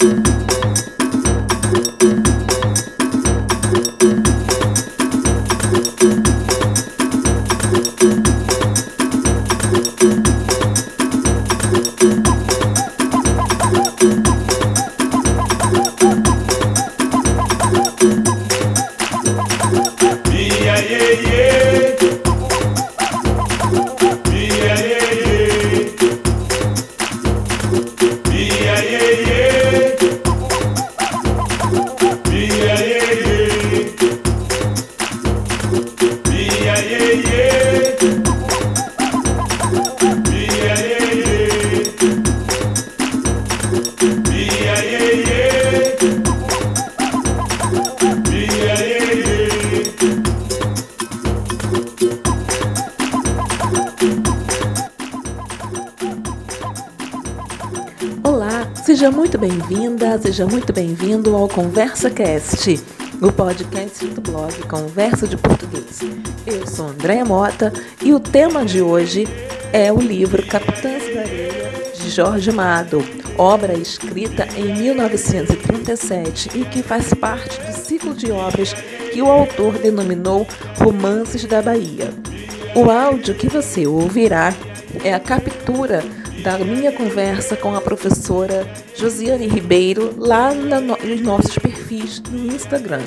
Seja seja muito bem-vindo ao Conversa Cast, o podcast do blog Conversa de Português. Eu sou Andréa Mota e o tema de hoje é o livro Capitães da Areia, de Jorge Amado, obra escrita em 1937 e que faz parte do ciclo de obras que o autor denominou Romances da Bahia. O áudio que você ouvirá é a captura da minha conversa com a professora Josiane Ribeiro lá nos nossos perfis no Instagram.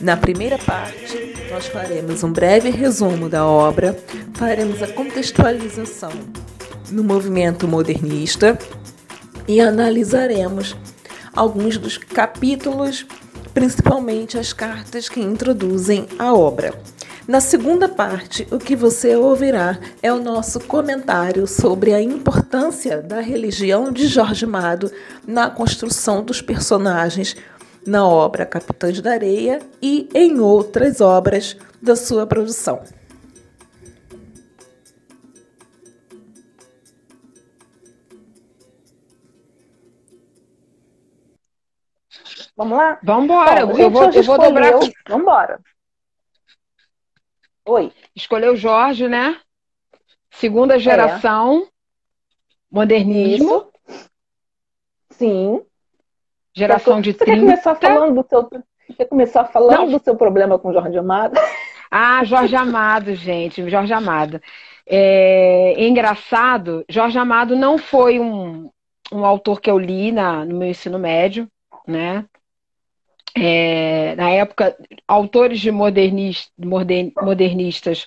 Na primeira parte, nós faremos um breve resumo da obra, faremos a contextualização no movimento modernista e analisaremos alguns dos capítulos, principalmente as cartas que introduzem a obra. Na segunda parte, o que você ouvirá é o nosso comentário sobre a importância da religião de Jorge Amado na construção dos personagens na obra Capitães da Areia e em outras obras da sua produção. Vamos lá? Vamos embora. Eu, eu, vou, eu vou dobrar. Vamos embora. Oi. Escolheu Jorge, né? Segunda é. geração. É. Modernismo. Isso. Sim. Geração quer, de 30. Quer começar falando do seu, quer começar falando Não. do seu problema com Jorge Amado? Ah, Jorge Amado, gente. Jorge Amado. É, é engraçado, Jorge Amado não foi um, um autor que eu li na, no meu ensino médio, né? É, na época, autores de modernist, modernistas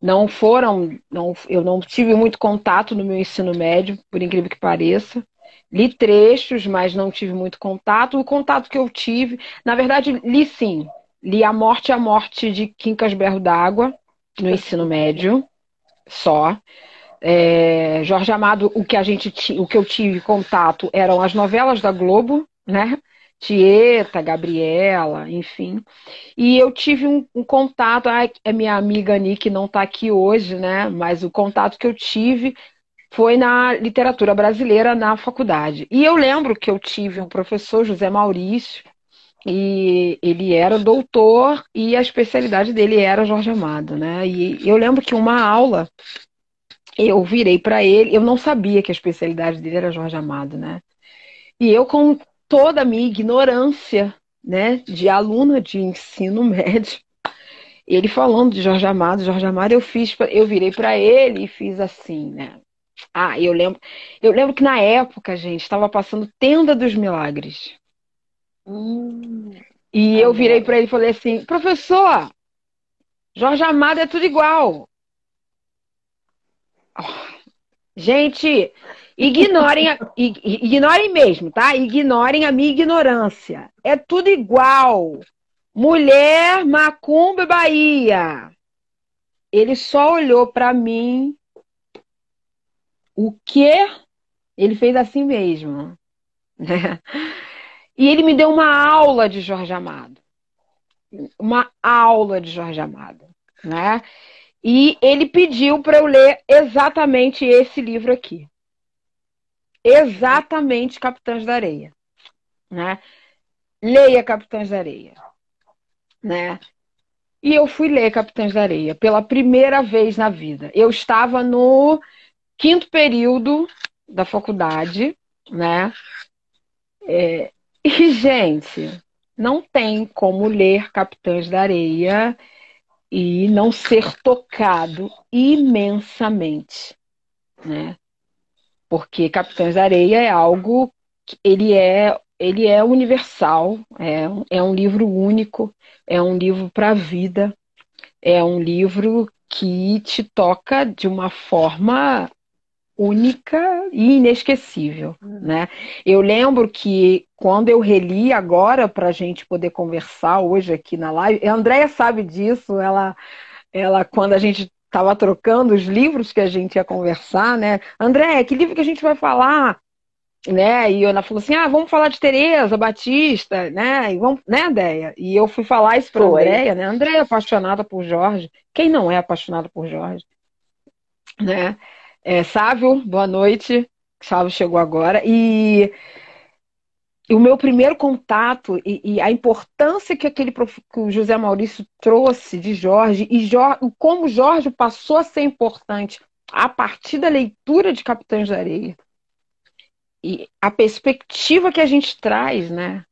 não foram, não, eu não tive muito contato no meu ensino médio, por incrível que pareça. Li trechos, mas não tive muito contato. O contato que eu tive, na verdade, li sim. Li A Morte a Morte de Quincas Berro d'Água, no ensino médio, só. É, Jorge Amado, o que a gente o que eu tive contato eram as novelas da Globo, né? Tieta, Gabriela, enfim. E eu tive um, um contato, a, a minha amiga Nick não está aqui hoje, né? Mas o contato que eu tive foi na literatura brasileira na faculdade. E eu lembro que eu tive um professor, José Maurício, e ele era doutor e a especialidade dele era Jorge Amado, né? E eu lembro que uma aula eu virei para ele, eu não sabia que a especialidade dele era Jorge Amado, né? E eu com toda a minha ignorância, né, de aluna de ensino médio, ele falando de Jorge Amado, Jorge Amado, eu fiz, eu virei para ele e fiz assim, né? Ah, eu lembro, eu lembro que na época, gente, estava passando Tenda dos Milagres. Hum, e eu virei para ele e falei assim, professor, Jorge Amado é tudo igual. Oh, gente, Ignorem, a, ignorem mesmo, tá? Ignorem a minha ignorância. É tudo igual. Mulher, Macumba, Bahia. Ele só olhou para mim. O quê? Ele fez assim mesmo. Né? E ele me deu uma aula de Jorge Amado. Uma aula de Jorge Amado. Né? E ele pediu para eu ler exatamente esse livro aqui exatamente Capitães da Areia, né? Leia Capitães da Areia, né? E eu fui ler Capitães da Areia pela primeira vez na vida. Eu estava no quinto período da faculdade, né? É, e, gente, não tem como ler Capitães da Areia e não ser tocado imensamente, né? Porque Capitães da Areia é algo que ele é ele é universal, é, é um livro único, é um livro para a vida, é um livro que te toca de uma forma única e inesquecível, uhum. né? Eu lembro que quando eu reli agora para a gente poder conversar hoje aqui na live, a Andrea sabe disso, ela, ela quando a gente estava trocando os livros que a gente ia conversar, né? André, que livro que a gente vai falar? Né? E ela falou assim: ah, vamos falar de Tereza Batista, né? E vamos, né, Deia? E eu fui falar isso para a Andréia, né? Andréia é apaixonada por Jorge. Quem não é apaixonado por Jorge? Né? É, Sávio, boa noite. Sávio chegou agora. E o meu primeiro contato e, e, a importância que aquele que o José Maurício trouxe de Jorge e Jorge, como Jorge passou a ser importante a partir da leitura de Capitães da Areia e a perspectiva que a gente traz, né?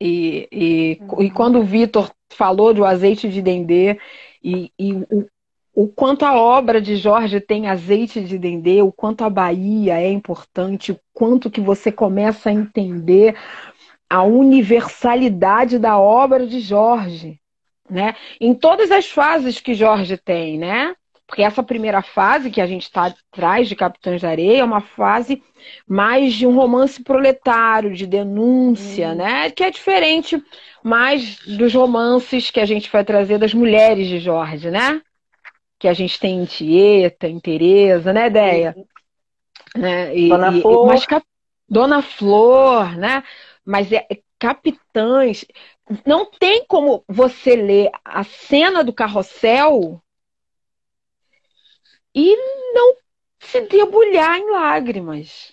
E, e, uhum. e quando o Vitor falou do azeite de dendê e, e o, o quanto a obra de Jorge tem azeite de dendê, o quanto a Bahia é importante, o quanto que você começa a entender a universalidade da obra de Jorge, né? Em todas as fases que Jorge tem, né? Porque essa primeira fase que a gente está atrás de Capitães da Areia é uma fase mais de um romance proletário, de denúncia, hum. né? Que é diferente mais dos romances que a gente vai trazer das mulheres de Jorge, né? Que a gente tem em Tieta, em Tereza, né, Deia? Né? E, Dona Flor. mas, Dona Flor, né? Mas é, é, capitães. Não tem como você ler a cena do carrossel e não se debulhar em lágrimas.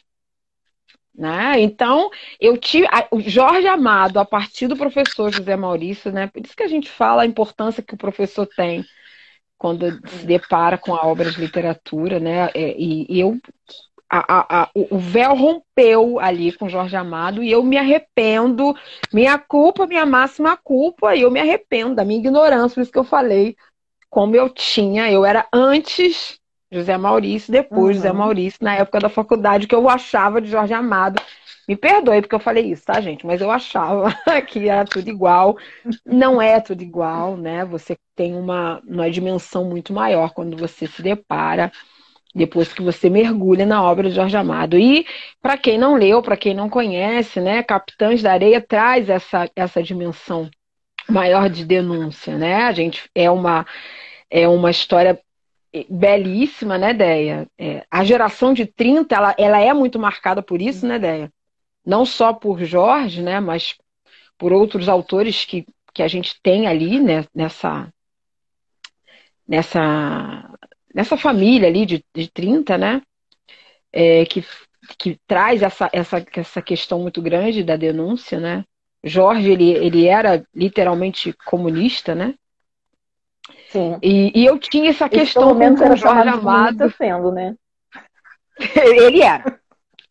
Né? Então, eu tive. O Jorge Amado, a partir do professor José Maurício, né? Por isso que a gente fala a importância que o professor tem quando se depara com a obra de literatura, né? É, e, e eu a, a, a, o véu rompeu ali com Jorge Amado e eu me arrependo, minha culpa, minha máxima culpa, e eu me arrependo da minha ignorância, por isso que eu falei como eu tinha, eu era antes José Maurício, depois uhum. José Maurício, na época da faculdade, que eu achava de Jorge Amado me perdoe porque eu falei isso, tá, gente? Mas eu achava que era tudo igual. Não é tudo igual, né? Você tem uma, uma dimensão muito maior quando você se depara depois que você mergulha na obra de Jorge Amado. E para quem não leu, para quem não conhece, né, Capitães da Areia traz essa, essa dimensão maior de denúncia, né? A gente é uma é uma história belíssima, né, Deia? É, a geração de 30, ela, ela é muito marcada por isso, né, Deia? Não só por Jorge, né, mas por outros autores que, que a gente tem ali né, nessa, nessa, nessa família ali de, de 30, né, é, que, que traz essa, essa, essa questão muito grande da denúncia, né. Jorge, ele, ele era literalmente comunista, né, Sim. E, e eu tinha essa questão com o Jorge Amado. Sendo, né? ele era.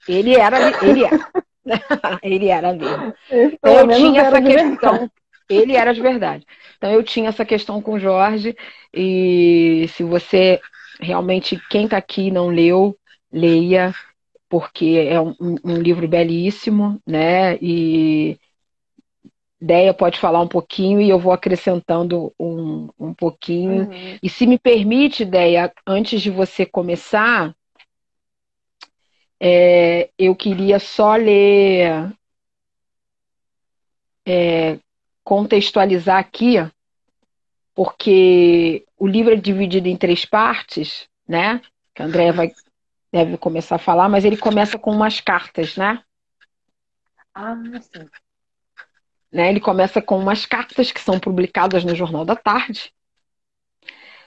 Ele era, ele era. ele era mesmo. Então, eu tinha essa questão. Ele era de verdade. Então eu tinha essa questão com o Jorge. E se você realmente, quem está aqui não leu, leia, porque é um, um, livro belíssimo, né? E Deia pode falar um pouquinho e eu vou acrescentando um, um pouquinho. Uhum. E se me permite, Deia, antes de você começar, é, eu queria só ler, é, contextualizar aqui, porque o livro é dividido em três partes, né? Que a Andrea vai, deve começar a falar, mas ele começa com umas cartas, né? Ah, sim. Né? Ele começa com umas cartas que são publicadas no Jornal da Tarde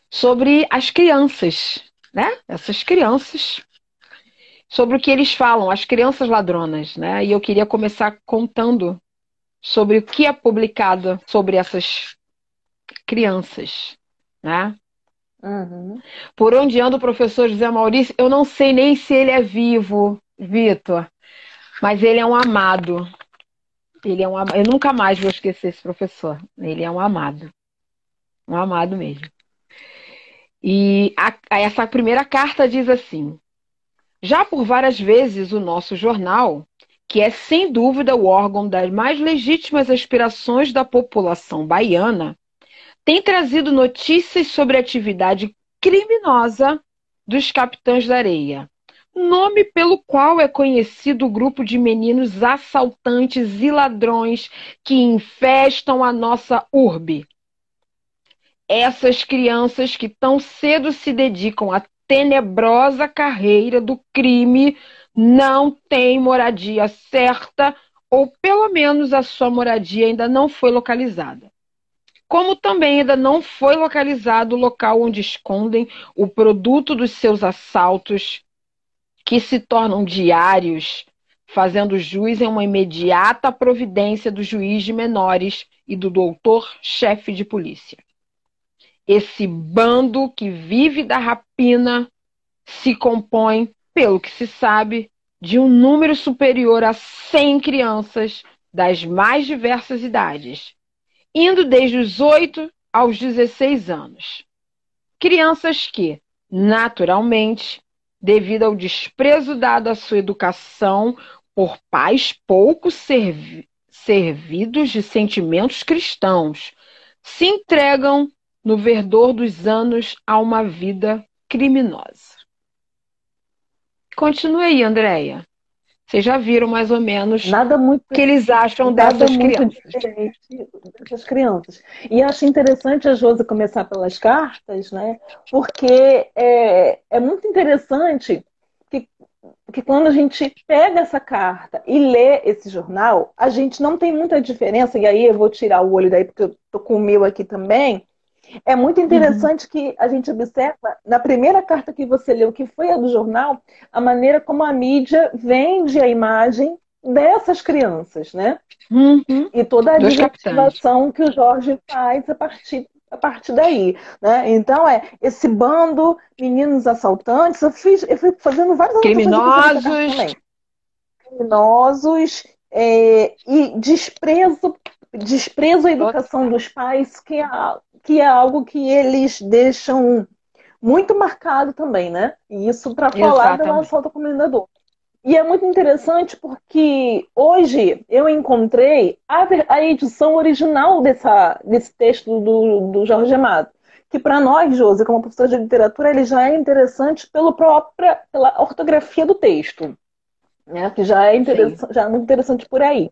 sobre as crianças, né? Essas crianças sobre o que eles falam, as crianças ladronas, né? E eu queria começar contando sobre o que é publicado sobre essas crianças, né? Uhum. Por onde anda o professor José Maurício, eu não sei nem se ele é vivo, Vitor, mas ele é um amado. Ele é um Eu nunca mais vou esquecer esse professor. Ele é um amado. Um amado mesmo. E a, essa primeira carta diz assim: Já por várias vezes o nosso jornal, que é sem dúvida o órgão das mais legítimas aspirações da população baiana, tem trazido notícias sobre a atividade criminosa dos capitães da areia, nome pelo qual é conhecido o grupo de meninos assaltantes e ladrões que infestam a nossa urbe. Essas crianças que tão cedo se dedicam à tenebrosa carreira do crime não têm moradia certa, ou pelo menos a sua moradia ainda não foi localizada. Como também ainda não foi localizado o local onde escondem o produto dos seus assaltos que se tornam diários, fazendo jus em uma imediata providência do juiz de menores e do doutor-chefe de polícia. Esse bando que vive da rapina se compõe, pelo que se sabe, de um número superior a 100 crianças das mais diversas idades, indo desde os 8 aos 16 anos. Crianças que, naturalmente, devido ao desprezo dado à sua educação por pais pouco servi servidos de sentimentos cristãos, se entregam no verdor dos anos a uma vida criminosa. Continue aí, Andréia. Vocês já viram mais ou menos nada muito que eles acham dessas crianças. dessas crianças. E acho interessante a Josi começar pelas cartas, né? Porque é, é muito interessante que, que quando a gente pega essa carta e lê esse jornal, a gente não tem muita diferença, e aí eu vou tirar o olho daí, porque eu tô com o meu aqui também. É muito interessante uhum. que a gente observa, na primeira carta que você leu, que foi a do jornal, a maneira como a mídia vende a imagem dessas crianças, né? Uhum. E toda a desativação que o Jorge faz a partir, a partir daí. Né? Então, é esse bando, meninos assaltantes, eu, fiz, eu fui fazendo várias Criminosos. Criminosos é, e desprezo, desprezo a educação dos pais, que é que é algo que eles deixam muito marcado também, né? E isso para falar do assalto ao comunidador. E é muito interessante porque hoje eu encontrei a, a edição original dessa, desse texto do, do Jorge Amado. Que para nós, Josi, como professor de literatura, ele já é interessante pelo própria, pela ortografia do texto. Né? Que já é, já é muito interessante por aí.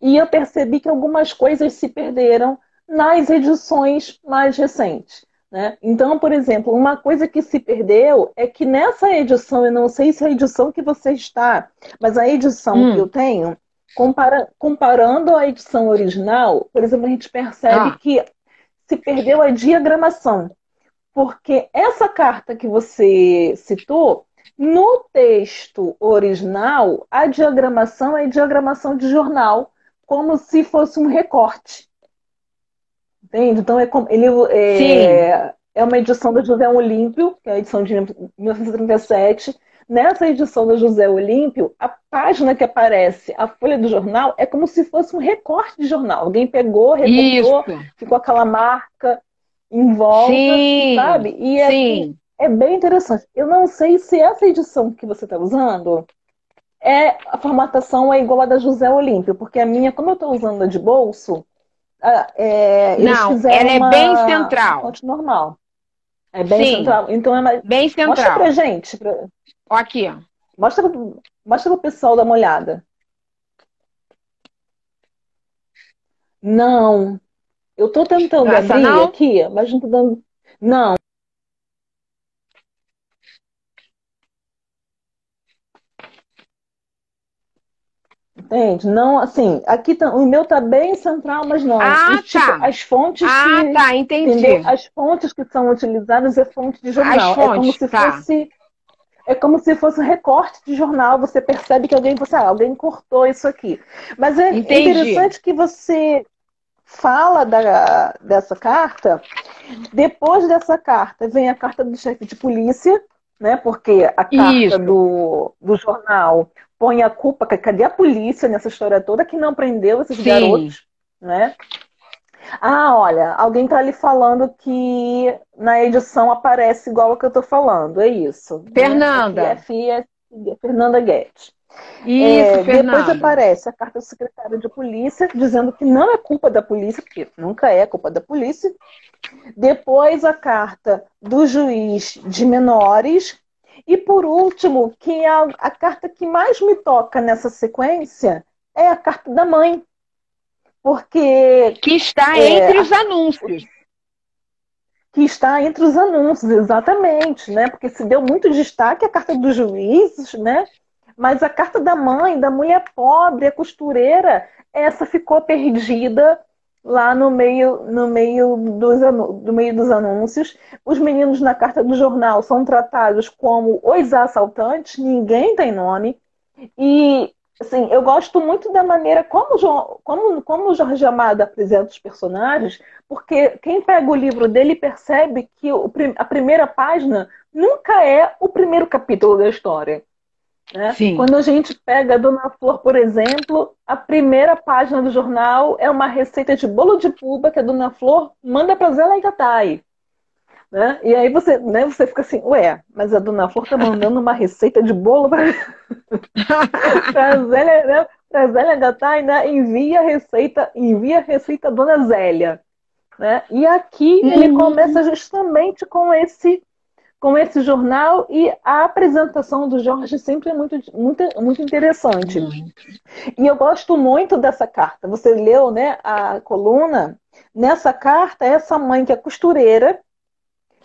E eu percebi que algumas coisas se perderam nas edições mais recentes. Né? Então, por exemplo, uma coisa que se perdeu é que nessa edição, eu não sei se é a edição que você está, mas a edição hum. que eu tenho, compara comparando a edição original, por exemplo, a gente percebe ah. que se perdeu a diagramação. Porque essa carta que você citou, no texto original, a diagramação é diagramação de jornal, como se fosse um recorte. Entende? Então é ele é, é uma edição do José Olímpio, que é a edição de 1937. Nessa edição do José Olímpio, a página que aparece, a folha do jornal, é como se fosse um recorte de jornal. Alguém pegou, recortou, Isso. ficou aquela marca em volta, sim, sabe? E é, sim. é bem interessante. Eu não sei se essa edição que você está usando é a formatação é igual a da José Olímpio, porque a minha, como eu estou usando a de bolso, é, não, ela é bem central. Fonte normal. É bem Sim, central. Então é mais... bem central. Mostra pra gente. Pra... Aqui, ó. Mostra, mostra pro pessoal dar uma olhada. Não. Eu tô tentando Essa abrir não? aqui, mas não tô dando. Não. Entende? Não, assim, aqui tá, o meu tá bem central, mas não. Ah, e, tipo, tá. As fontes ah, que, tá, entendi. Entendeu? As fontes que são utilizadas é fonte de jornal. Fontes, é como se tá. fosse é como se fosse um recorte de jornal. Você percebe que alguém, você, ah, alguém cortou isso aqui. Mas é Entendi. interessante que você fala da, dessa carta. Depois dessa carta vem a carta do chefe de polícia, né? Porque a carta do, do jornal põe a culpa, cadê a polícia nessa história toda que não prendeu esses Sim. garotos, né? Ah, olha, alguém tá ali falando que na edição aparece igual o que eu tô falando, é isso. Fernanda. Né? FIA, Fernanda Guedes. Isso, é, Depois aparece a carta do secretário de polícia dizendo que não é culpa da polícia, porque nunca é culpa da polícia. Depois a carta do juiz de menores. E por último, que é a, a carta que mais me toca nessa sequência é a carta da mãe. Porque. Que está é, entre os anúncios. Que está entre os anúncios, exatamente, né? Porque se deu muito destaque a carta dos juízes, né? Mas a carta da mãe, da mulher pobre, a costureira, essa ficou perdida lá no meio, no meio, dos, no meio dos anúncios. Os meninos na carta do jornal são tratados como os assaltantes, ninguém tem nome. E assim, eu gosto muito da maneira como, como, como o Jorge Amado apresenta os personagens, porque quem pega o livro dele percebe que a primeira página nunca é o primeiro capítulo da história. Né? Quando a gente pega a Dona Flor, por exemplo, a primeira página do jornal é uma receita de bolo de puba que a Dona Flor manda para Zé Gatai. Né? E aí você, né, você fica assim, ué, mas a Dona Flor tá mandando uma receita de bolo para Zélia, né? Pra Zélia Gatai, né? Envia a receita, envia a receita a Dona Zélia. Né? E aqui uhum. ele começa justamente com esse com esse jornal e a apresentação do Jorge sempre é muito, muito, muito interessante. E eu gosto muito dessa carta. Você leu né, a coluna? Nessa carta, essa mãe que é costureira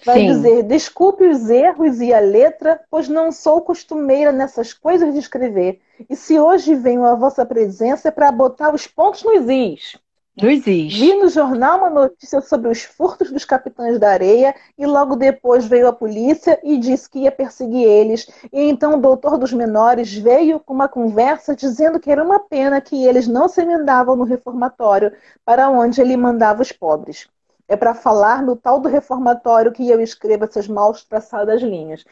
vai Sim. dizer: desculpe os erros e a letra, pois não sou costumeira nessas coisas de escrever. E se hoje venho à vossa presença é para botar os pontos nos is. Não existe. Vi no jornal uma notícia sobre os furtos dos capitães da areia e logo depois veio a polícia e disse que ia perseguir eles. E então o doutor dos menores veio com uma conversa dizendo que era uma pena que eles não se emendavam no reformatório para onde ele mandava os pobres. É para falar no tal do reformatório que eu escrevo essas mal traçadas linhas.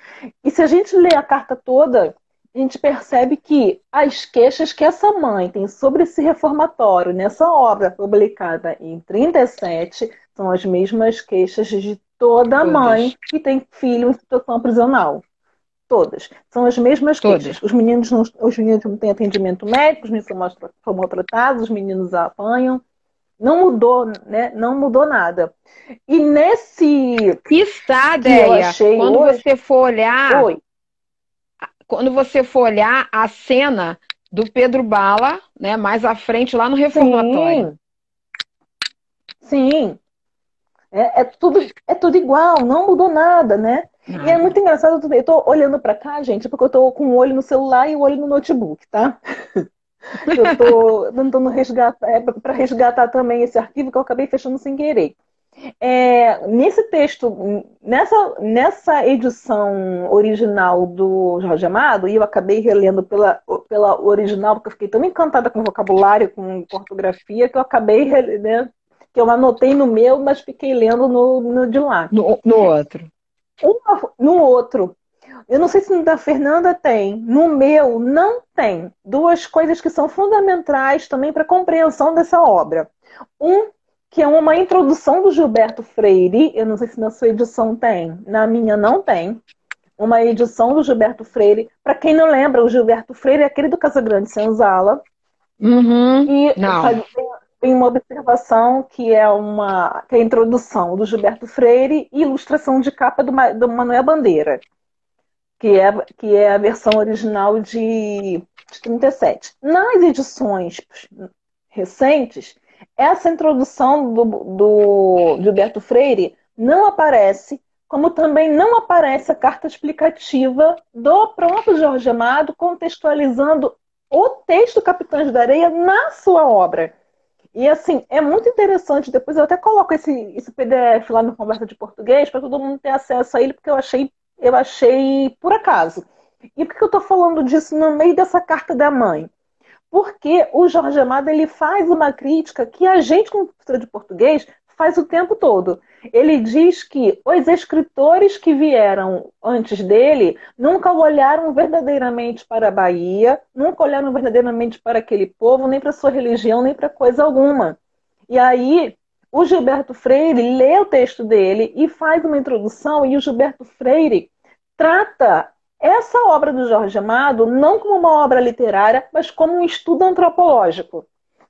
E se a gente lê a carta toda, a gente percebe que as queixas que essa mãe tem sobre esse reformatório nessa obra publicada em 37 são as mesmas queixas de toda Todas. mãe que tem filho em situação prisional. Todas. São as mesmas Todas. queixas. Os meninos, não, os meninos não têm atendimento médico, os meninos são, são maltratados, os meninos apanham. Não mudou, né? Não mudou nada. E nesse. Que está, Déia, quando hoje... você for olhar. Oi quando você for olhar a cena do Pedro Bala, né, mais à frente, lá no reformatório. Sim. Sim. É, é, tudo, é tudo igual, não mudou nada, né? E é muito engraçado, eu tô olhando para cá, gente, porque eu tô com o olho no celular e o olho no notebook, tá? eu tô tentando resgatar, é, para resgatar também esse arquivo que eu acabei fechando sem querer. É, nesse texto, nessa, nessa edição original do Jorge Amado, e eu acabei relendo pela, pela original, porque eu fiquei tão encantada com vocabulário, com ortografia, que eu acabei, né, que eu anotei no meu, mas fiquei lendo no, no de lá. No, no outro. Uma, no outro. Eu não sei se no da Fernanda tem. No meu, não tem. Duas coisas que são fundamentais também para a compreensão dessa obra. Um que é uma introdução do Gilberto Freire. Eu não sei se na sua edição tem, na minha não tem. Uma edição do Gilberto Freire. Para quem não lembra, o Gilberto Freire é aquele do Casagrande Senzala. Uhum. E não. tem uma observação que é uma que é a introdução do Gilberto Freire e ilustração de capa do, do Manuel Bandeira, que é, que é a versão original de, de 37. Nas edições recentes, essa introdução do, do Gilberto Freire não aparece, como também não aparece a carta explicativa do próprio Jorge Amado contextualizando o texto Capitães da Areia na sua obra. E assim, é muito interessante. Depois eu até coloco esse, esse PDF lá no Conversa de Português para todo mundo ter acesso a ele, porque eu achei, eu achei por acaso. E por que eu estou falando disso no meio dessa carta da mãe? Porque o Jorge Amado ele faz uma crítica que a gente, como professor de português, faz o tempo todo. ele diz que os escritores que vieram antes dele nunca olharam verdadeiramente para a Bahia, nunca olharam verdadeiramente para aquele povo, nem para sua religião, nem para coisa alguma. E aí o Gilberto Freire lê o texto dele e faz uma introdução, e o Gilberto Freire trata essa obra do Jorge Amado não como uma obra literária, mas como um estudo antropológico.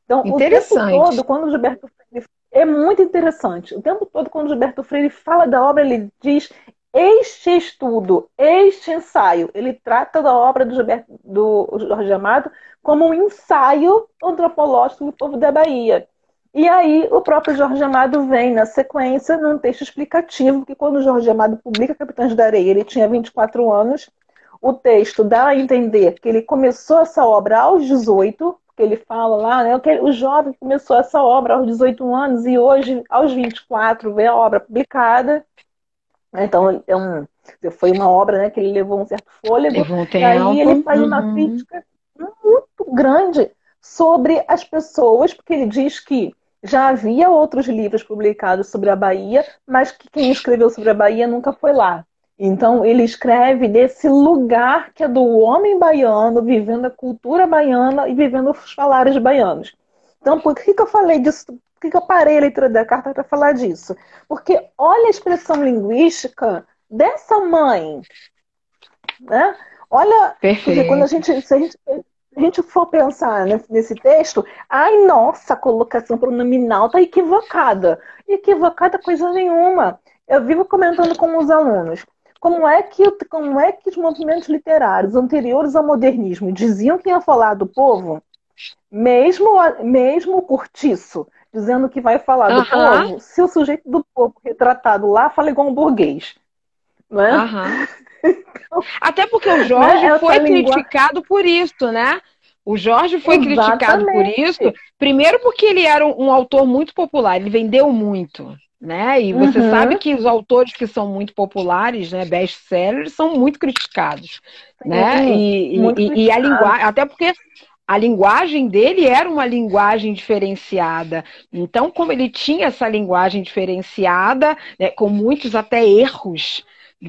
Então, o tempo todo, quando o Gilberto Freire é muito interessante. O tempo todo, quando o Gilberto Freire fala da obra, ele diz este estudo, este ensaio. Ele trata da obra do, Gilberto, do Jorge Amado como um ensaio antropológico do povo da Bahia. E aí o próprio Jorge Amado vem na sequência num texto explicativo que quando o Jorge Amado publica Capitães da Areia, ele tinha 24 anos. O texto dá a entender que ele começou essa obra aos 18, porque ele fala lá, né, que o jovem começou essa obra aos 18 anos e hoje, aos 24, vê a obra publicada. Então, é um, foi uma obra né, que ele levou um certo fôlego. Levou um tempo. E aí ele faz uma uhum. crítica muito grande sobre as pessoas, porque ele diz que já havia outros livros publicados sobre a Bahia, mas que quem escreveu sobre a Bahia nunca foi lá. Então ele escreve desse lugar que é do homem baiano, vivendo a cultura baiana e vivendo os falares baianos. Então, por que, que eu falei disso? Por que, que eu parei a leitura da carta para falar disso? Porque olha a expressão linguística dessa mãe. Né? Olha, porque quando a gente, se a gente a gente for pensar nesse texto, ai, nossa, a colocação pronominal está equivocada. Equivocada coisa nenhuma. Eu vivo comentando com os alunos. Como é, que, como é que os movimentos literários anteriores ao modernismo diziam que ia falar do povo? Mesmo, mesmo o Curtiço, dizendo que vai falar do povo, se o sujeito do povo retratado lá fala igual um burguês. Não é? Uhum. Até porque o Jorge né? foi criticado por isso, né? O Jorge foi Exatamente. criticado por isso, primeiro porque ele era um, um, autor muito popular, ele vendeu muito, né? E você uhum. sabe que os autores que são muito populares, né, best-sellers, são muito criticados, né? Uhum. E, e, e, a linguagem, até porque a linguagem dele era uma linguagem diferenciada. Então, como ele tinha essa linguagem diferenciada, né, com muitos até erros,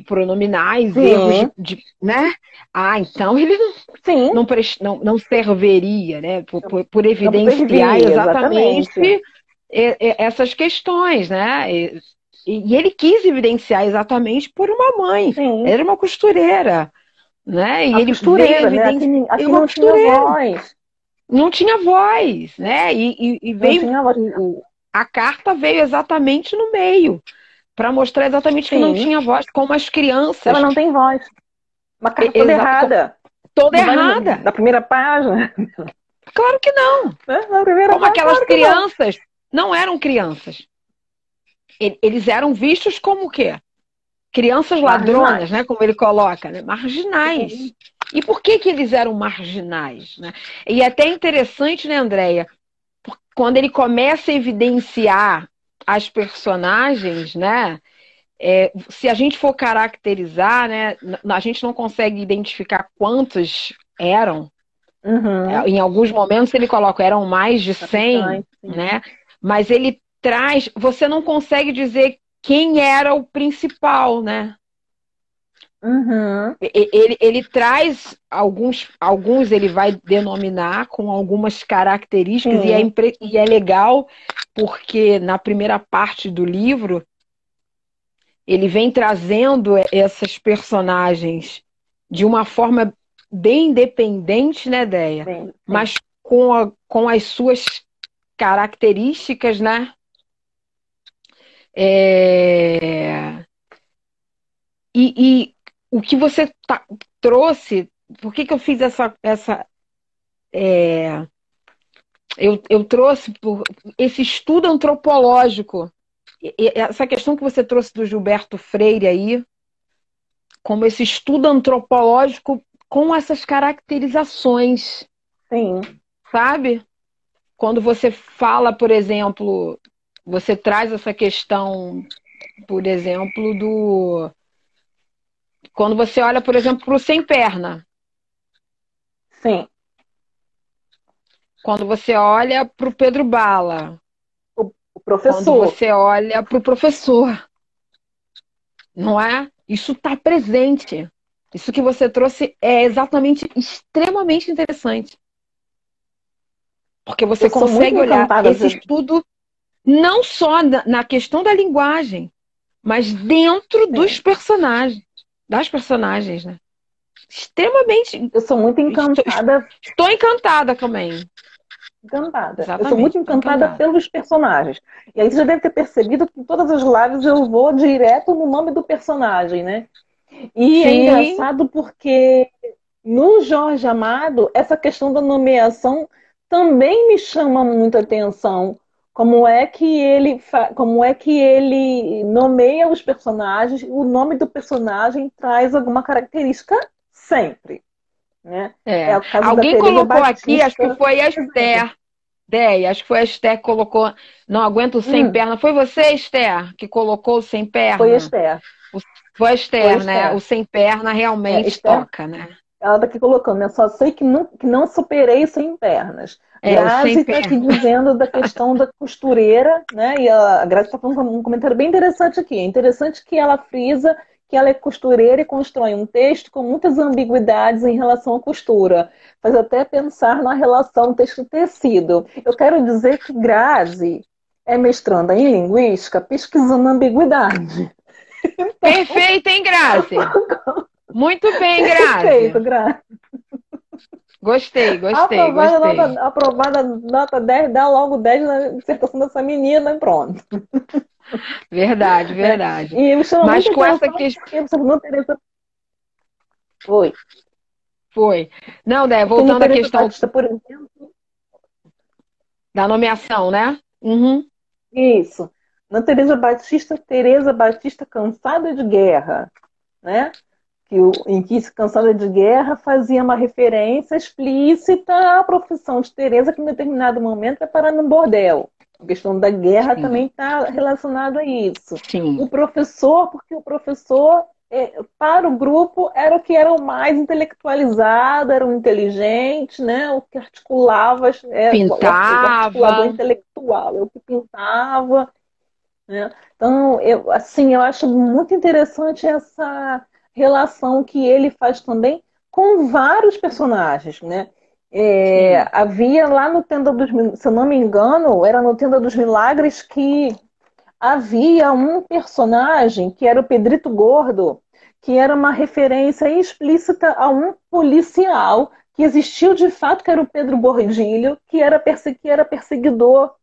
pronominais, Sim. erros de, né? Ah, então ele não, Sim. não, não, não serviria, né? Por, por, por evidenciar exatamente, exatamente, essas questões, né? E, e, ele quis evidenciar exatamente por uma mãe. Sim. Era uma costureira, né? E a ele costureira, né? Aqui, aqui não tinha voz. Não tinha voz, né? E, e, e veio a carta veio exatamente no meio para mostrar exatamente Sim. que não tinha voz, como as crianças. Ela não tem voz. Uma carta toda Exato. errada. Toda errada. Da primeira página. Claro que não. É, como página, aquelas claro crianças não. não eram crianças. Eles eram vistos como o quê? Crianças ladronas, marginais. né? Como ele coloca, né? marginais. Sim. E por que, que eles eram marginais? Né? E é até interessante, né, Andréia? Quando ele começa a evidenciar as personagens, né? É, se a gente for caracterizar, né, a gente não consegue identificar quantos eram. Uhum. É, em alguns momentos ele coloca, eram mais de 100, né? Mas ele traz, você não consegue dizer quem era o principal, né? Uhum. Ele, ele traz alguns, alguns ele vai denominar com algumas características e é, e é legal porque na primeira parte do livro ele vem trazendo essas personagens de uma forma bem independente, né, Deia? Sim, sim. Mas com, a, com as suas características, né? É... E, e, o que você tá, trouxe, por que, que eu fiz essa. essa é, eu, eu trouxe por esse estudo antropológico, essa questão que você trouxe do Gilberto Freire aí, como esse estudo antropológico com essas caracterizações. Sim. Sabe? Quando você fala, por exemplo, você traz essa questão, por exemplo, do quando você olha, por exemplo, para o sem perna. Sim. Quando você olha para o Pedro Bala. O, professor. Quando você olha para o professor, não é? Isso está presente. Isso que você trouxe é exatamente extremamente interessante. Porque você consegue olhar esse estudo não só na questão da linguagem, mas dentro é. dos personagens, das personagens, né? Extremamente. Eu sou muito encantada. Estou, estou encantada também. Encantada. Exatamente. Eu sou muito encantada, encantada, pelos personagens. E aí você já deve ter percebido que em todas as lives eu vou direto no nome do personagem, né? E é Sim. é engraçado porque no Jorge Amado, essa questão da nomeação também me chama muita atenção. Como é que ele como é que ele nomeia os personagens? O nome do personagem traz alguma característica sempre. Né? É. é Alguém colocou Batista, aqui, acho que foi a Esther. Déia, acho que foi a Esther que colocou. Não aguento sem hum. perna. Foi você, Esther, que colocou sem perna? Foi a Esther. Foi a Esther, foi a Esther. né? O sem perna realmente é, Esther, toca, né? Ela tá aqui colocando, né? Só sei que não, que não superei sem pernas. É, Grazi está aqui dizendo da questão da costureira, né? E a, Grazi está falando um comentário bem interessante aqui. É interessante que ela frisa que ela é costureira e constrói um texto com muitas ambiguidades em relação à costura. Faz até pensar na relação texto-tecido. Eu quero dizer que Grazi é mestranda em linguística pesquisando ambiguidade. Perfeito, hein, Grazi? Muito bem, Grazi. Perfeito, Grazi. Gostei, gostei, aprovada, gostei. Nota, aprovada nota 10, dá logo 10 na dissertação dessa menina e pronto. Verdade, verdade. E me chama Mas com essa questão. Foi. Foi. Não, Dé, voltando à questão. Por exemplo. Da nomeação, né? Uhum. Isso. Na Teresa Batista, Teresa Batista cansada de guerra, né? Que, em que Cansada de Guerra fazia uma referência explícita à profissão de Teresa, que em determinado momento vai parar no bordel. A questão da guerra Sim. também está relacionado a isso. Sim. O professor, porque o professor, é, para o grupo, era o que era o mais intelectualizado, era o inteligente, né? o que articulava, é, pintava. o articulador intelectual, é o que pintava. Né? Então, eu, assim, eu acho muito interessante essa relação que ele faz também com vários personagens, né? É, havia lá no Tenda dos se eu não me engano, era no Tenda dos Milagres que havia um personagem que era o Pedrito Gordo, que era uma referência explícita a um policial que existiu de fato, que era o Pedro Bordilho, que era, que era perseguidor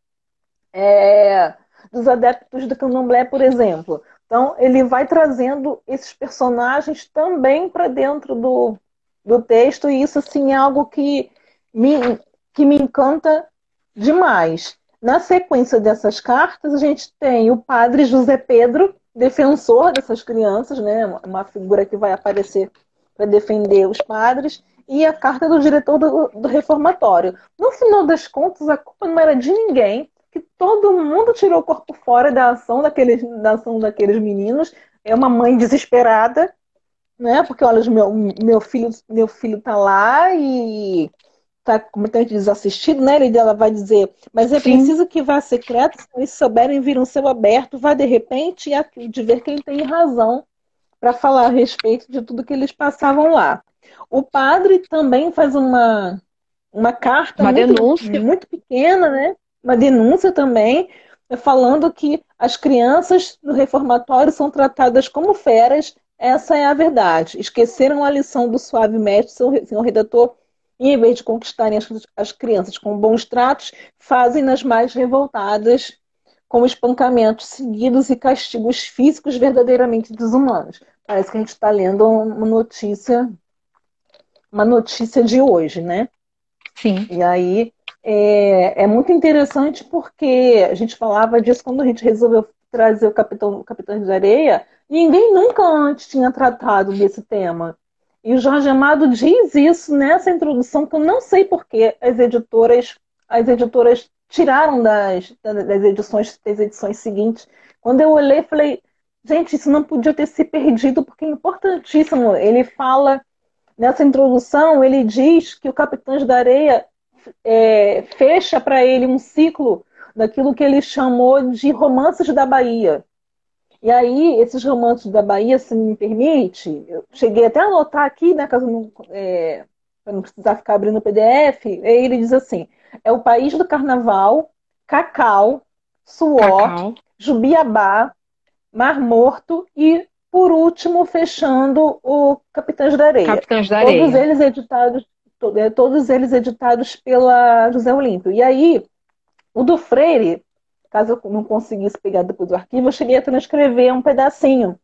é, dos adeptos do candomblé, por exemplo. Então, ele vai trazendo esses personagens também para dentro do, do texto, e isso, assim, é algo que me, que me encanta demais. Na sequência dessas cartas, a gente tem o padre José Pedro, defensor dessas crianças, né? uma figura que vai aparecer para defender os padres, e a carta do diretor do, do, reformatório. No final das contas, a culpa não era de ninguém, que todo mundo tirou o corpo fora da ação daqueles, da ação daqueles meninos. É uma mãe desesperada, né? Porque olha, meu, meu filho, meu filho tá lá e está completamente desassistido, né? Ele ela vai dizer, mas é Sim. preciso que vá secreto, se eles souberem vir um céu aberto, vá de repente e de ver quem tem razão para falar a respeito de tudo que eles passavam lá. O padre também faz uma, uma carta uma muito, denúncia. muito pequena, né? Uma denúncia também, falando que as crianças no reformatório são tratadas como feras. Essa é a verdade. Esqueceram a lição do suave mestre, seu, seu redator e em vez de conquistarem as, as crianças com bons tratos, fazem-nas mais revoltadas com espancamentos seguidos e castigos físicos verdadeiramente desumanos. Parece que a gente está lendo uma notícia, uma notícia de hoje, né? Sim. E aí é, é muito interessante porque a gente falava disso quando a gente resolveu trazer o Capitão, Capitão de Areia. Ninguém nunca antes tinha tratado desse tema. E o Jorge Amado diz isso nessa introdução, que eu não sei por que as editoras, as editoras tiraram das, das edições, das edições seguintes. Quando eu olhei, falei, gente, isso não podia ter se perdido, porque é importantíssimo. Ele fala, nessa introdução, ele diz que o Capitães da Areia é, fecha para ele um ciclo daquilo que ele chamou de romances da Bahia. E aí, esses romances da Bahia, se me permite, eu cheguei até a anotar aqui, né, caso não, é, para não precisar ficar abrindo o PDF, ele diz assim: é o país do carnaval, cacau, suor, cacau. jubiabá, mar morto e, por último, fechando o Capitães da Areia. Capitães da Areia. Todos eles editados, todos eles editados pela José Olímpio. E aí, o do Freire, caso eu não conseguisse pegar depois do arquivo, eu cheguei a transcrever um pedacinho.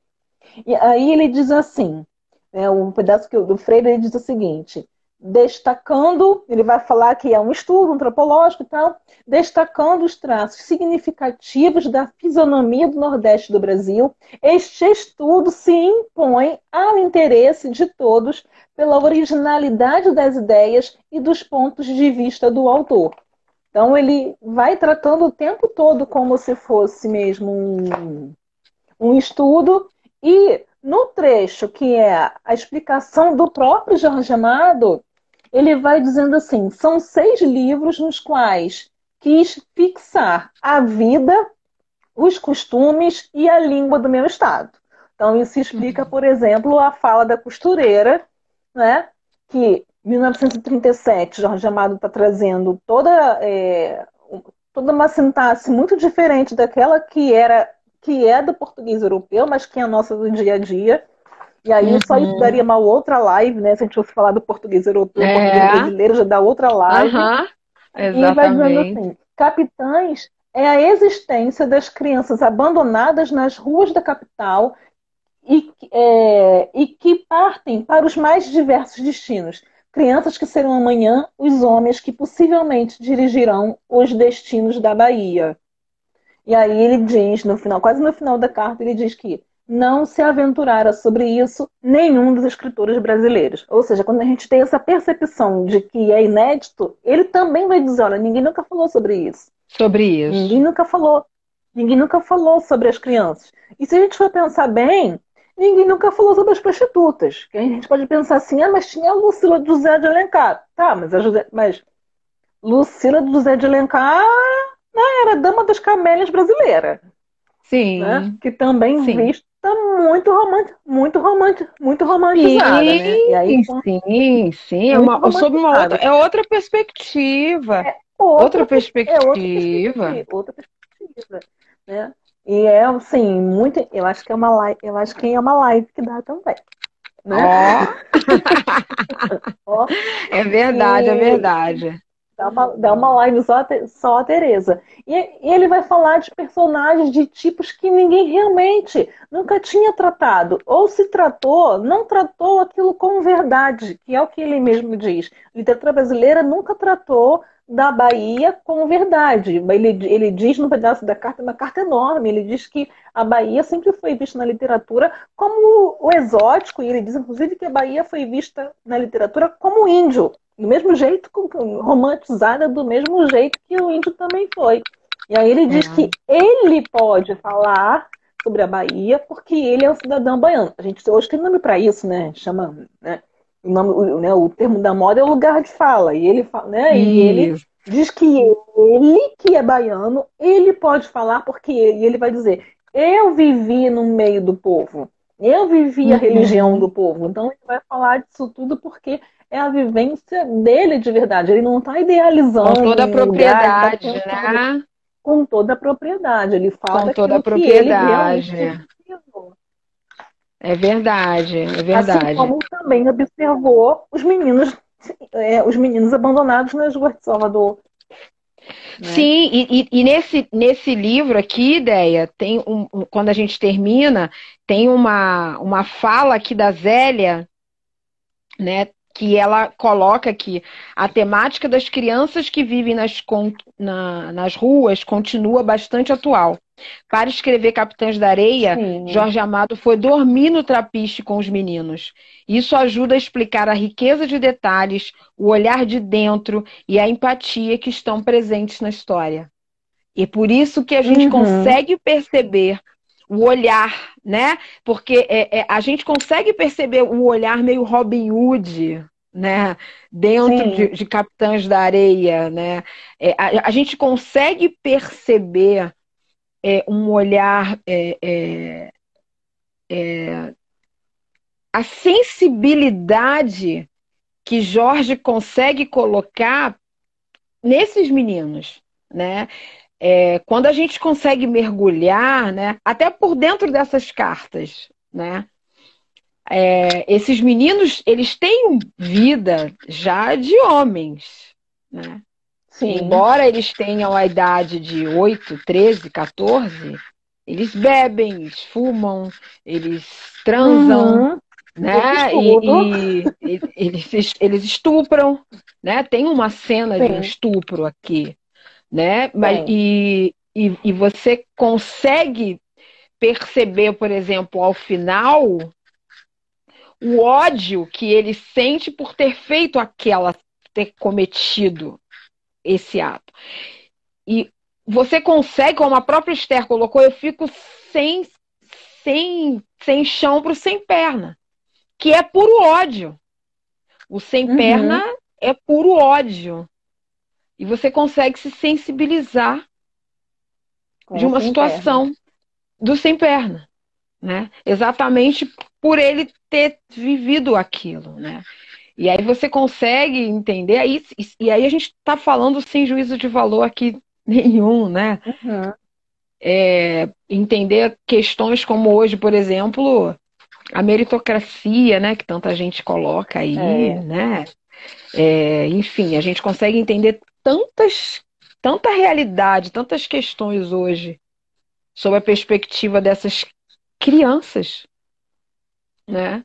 E aí ele diz assim, né, um pedaço que eu, do Freire, ele diz o seguinte, destacando, ele vai falar que é um estudo antropológico e tal, destacando os traços significativos da fisionomia do Nordeste do Brasil, este estudo se impõe ao interesse de todos pela originalidade das ideias e dos pontos de vista do autor. Então ele vai tratando o tempo todo como se fosse mesmo um, um estudo e no trecho que é a explicação do próprio Jorge Amado, ele vai dizendo assim: são seis livros nos quais quis fixar a vida, os costumes e a língua do meu estado. Então isso explica, por exemplo, a fala da costureira, né? Que 1937, Jorge Amado está trazendo toda, é, toda uma sintaxe muito diferente daquela que era que é do português europeu, mas que é a nossa do dia a dia. E aí uhum. só isso daria uma outra live, né? Se a gente fosse falar do português europeu, é. português brasileiro, já dá outra live. Uhum. Exatamente. E vai dizendo assim, capitães é a existência das crianças abandonadas nas ruas da capital e, é, e que partem para os mais diversos destinos crianças que serão amanhã os homens que possivelmente dirigirão os destinos da Bahia. E aí ele diz, no final, quase no final da carta, ele diz que não se aventurara sobre isso nenhum dos escritores brasileiros. Ou seja, quando a gente tem essa percepção de que é inédito, ele também vai dizer, olha, ninguém nunca falou sobre isso. Sobre isso. Ninguém nunca falou. Ninguém nunca falou sobre as crianças. E se a gente for pensar bem, ninguém nunca falou sobre as prostitutas. Que a gente pode pensar assim, ah, mas tinha a Lucila de José de Alencar. Tá, mas, a José, mas Lucila de José de Alencar né, era dama das camélias brasileira. Sim. Né? Que também Sim. Vista muito romântica, muito romântica, muito romantizada, sim, né? E aí, sim, sim, é uma, sob uma outra, é outra perspectiva. É outra, outra perspectiva. É outra perspectiva. Outra perspectiva né? E é assim, muito. Eu acho que é uma live, eu acho que é uma live que dá também. Né? Oh. é verdade, e... é verdade. Dá uma, dá uma live só, só a Tereza. E, e, ele vai falar de personagens de tipos que ninguém realmente nunca tinha tratado. Ou se tratou, não tratou aquilo com verdade, que é o que ele mesmo diz. A literatura brasileira nunca tratou da Bahia com verdade. Ele, ele diz no pedaço da carta, uma carta enorme, ele diz que a Bahia sempre foi vista na literatura como o exótico, e ele diz inclusive que a Bahia foi vista na literatura como índio, do mesmo jeito, romantizada do mesmo jeito que o índio também foi. E aí ele diz é. que ele pode falar sobre a Bahia porque ele é um cidadão baiano. A gente hoje tem nome para isso, né? Chama, né? o, nome, o, né, o termo da moda é o lugar de fala. E ele, né, e ele diz que ele, que é baiano, ele pode falar porque ele, ele vai dizer: eu vivi no meio do povo, eu vivi a uhum. religião do povo. Então ele vai falar disso tudo porque é a vivência dele de verdade. Ele não está idealizando. Com toda a propriedade, lugar, né? Com toda a propriedade. Ele fala com toda a propriedade. É verdade, é verdade. Assim como também observou os meninos, é, os meninos abandonados nas ruas de Salvador. Né? Sim, e, e, nesse, nesse livro aqui, ideia, tem um, quando a gente termina, tem uma, uma fala aqui da Zélia, né? Que ela coloca que a temática das crianças que vivem nas, na, nas ruas continua bastante atual. Para escrever Capitães da Areia, Sim. Jorge Amado foi dormir no trapiche com os meninos. Isso ajuda a explicar a riqueza de detalhes, o olhar de dentro e a empatia que estão presentes na história. E por isso que a gente uhum. consegue perceber o olhar, né? Porque é, é, a gente consegue perceber o olhar meio Robin Hood, né? Dentro de, de, Capitães da Areia, né? É, a, a, gente consegue perceber é, um olhar, é, é, a sensibilidade que Jorge consegue colocar nesses meninos, né? É, quando a gente consegue mergulhar, né? Até por dentro dessas cartas, né? É, esses meninos, eles têm vida já de homens, né? Sim. Embora eles tenham a idade de 8, 13, 14, eles bebem, eles fumam, eles transam, uhum. né? E, e, eles, eles estupram, né? Tem uma cena Sim. de um estupro aqui, né? Mas, e, e, e você consegue perceber, por exemplo, ao final, o ódio que ele sente por ter feito aquela, ter cometido esse ato. E você consegue, como a própria Esther colocou, eu fico sem, sem, sem chão para o sem perna, que é puro ódio. O sem uhum. perna é puro ódio. E você consegue se sensibilizar Com de uma situação perna. do sem perna, né? Exatamente por ele ter vivido aquilo, né? E aí você consegue entender, aí, e aí a gente está falando sem juízo de valor aqui nenhum, né? Uhum. É, entender questões como hoje, por exemplo, a meritocracia, né? Que tanta gente coloca aí, é. né? É, enfim, a gente consegue entender tantas, tanta realidade, tantas questões hoje sob a perspectiva dessas crianças, né?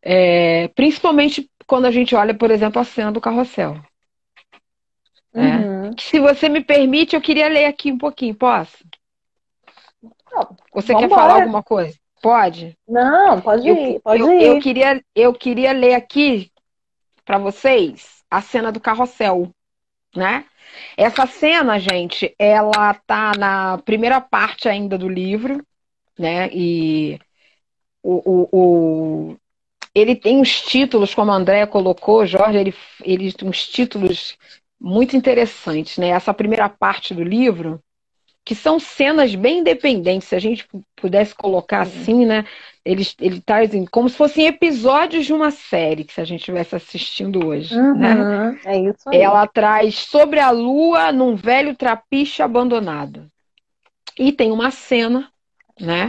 É, principalmente quando a gente olha, por exemplo, a cena do carrossel. Né? Uhum. Se você me permite, eu queria ler aqui um pouquinho, posso? Você quer falar alguma coisa? Pode? Não, pode ir, pode eu, ir. Eu queria, eu queria ler aqui para vocês a cena do carrossel, né? Essa cena, gente, ela tá na primeira parte ainda do livro, né? E o, o, o, ele tem uns títulos, como a Andrea colocou, Jorge, ele, ele tem uns títulos muito interessantes, né? Essa primeira parte do livro, que são cenas bem independentes, se a gente pudesse colocar assim, né? Ele, ele traz tá, como se fossem episódios de uma série que se a gente estivesse assistindo hoje. Uhum, né? É isso aí. Ela traz sobre a lua num velho trapiche abandonado. E tem uma cena, né?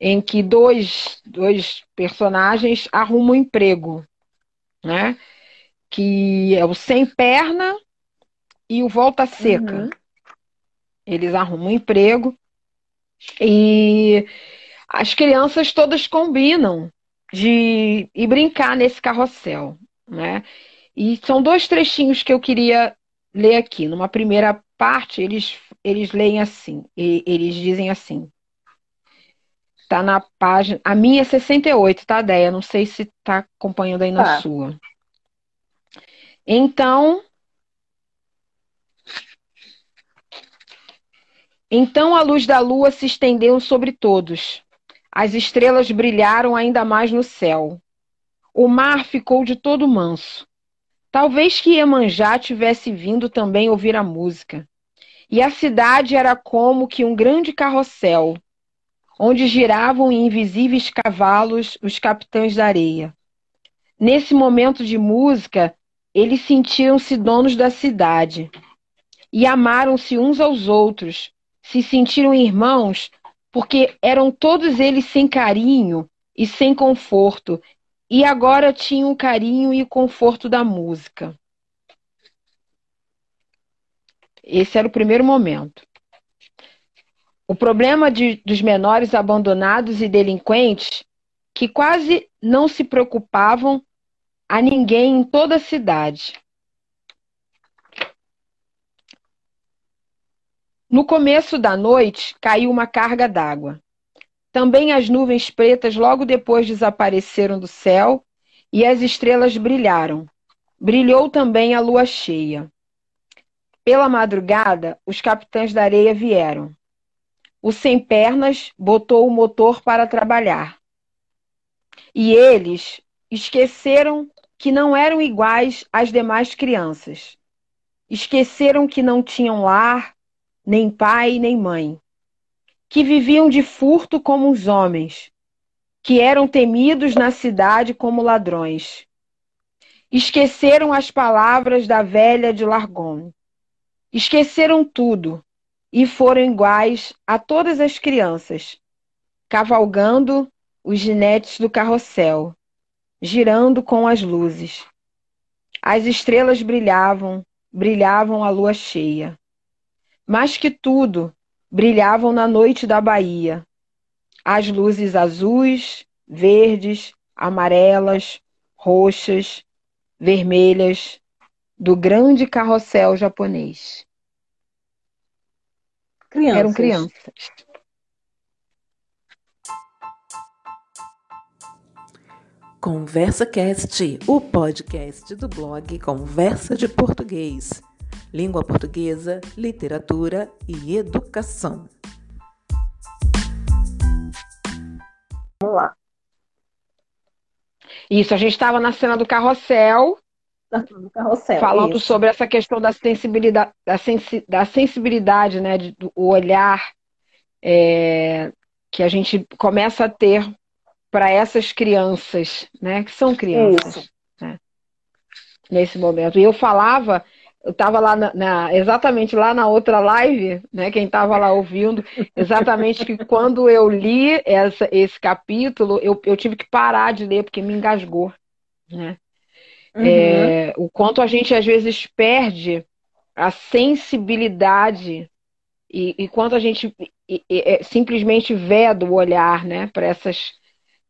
em que dois, dois personagens arrumam um emprego, né? Que é o sem perna e o volta seca. Uhum. Eles arrumam um emprego e as crianças todas combinam de ir brincar nesse carrossel, né? E são dois trechinhos que eu queria ler aqui. Numa primeira parte, eles, eles leem assim, eles dizem assim: Tá na página. A minha é 68, tá, Deia? Não sei se tá acompanhando aí na tá. sua. Então. Então a luz da lua se estendeu sobre todos. As estrelas brilharam ainda mais no céu. O mar ficou de todo manso. Talvez que Iemanjá tivesse vindo também ouvir a música. E a cidade era como que um grande carrossel, onde giravam em invisíveis cavalos os capitães da areia. Nesse momento de música, eles sentiram-se donos da cidade e amaram-se uns aos outros, se sentiram irmãos, porque eram todos eles sem carinho e sem conforto, e agora tinham o carinho e o conforto da música. Esse era o primeiro momento. O problema de, dos menores abandonados e delinquentes, que quase não se preocupavam a ninguém em toda a cidade. No começo da noite, caiu uma carga d'água. Também as nuvens pretas logo depois desapareceram do céu e as estrelas brilharam. Brilhou também a lua cheia. Pela madrugada, os capitães da areia vieram. O sem pernas botou o motor para trabalhar. E eles esqueceram que não eram iguais às demais crianças. Esqueceram que não tinham lar, nem pai, nem mãe. Que viviam de furto como os homens, que eram temidos na cidade como ladrões. Esqueceram as palavras da velha de Largon. Esqueceram tudo e foram iguais a todas as crianças, cavalgando os ginetes do carrossel, girando com as luzes. As estrelas brilhavam, brilhavam a lua cheia. Mais que tudo, brilhavam na noite da Bahia. As luzes azuis, verdes, amarelas, roxas, vermelhas do grande carrossel japonês. Crianças. Eram crianças. Conversa Cast, o podcast do blog Conversa de Português. Língua portuguesa, literatura e educação. Vamos lá. Isso, a gente estava na cena do carrossel. Do carrossel falando isso. sobre essa questão da sensibilidade, da, sensi, da sensibilidade, né, do olhar é, que a gente começa a ter para essas crianças, né? Que são crianças. Né, nesse momento. E eu falava, eu estava lá na, na, exatamente lá na outra live, né? Quem estava lá ouvindo, exatamente que quando eu li essa, esse capítulo, eu, eu tive que parar de ler porque me engasgou, né? Uhum. É, o quanto a gente às vezes perde a sensibilidade e, e quanto a gente e, e, é, simplesmente veda o olhar, né, para essas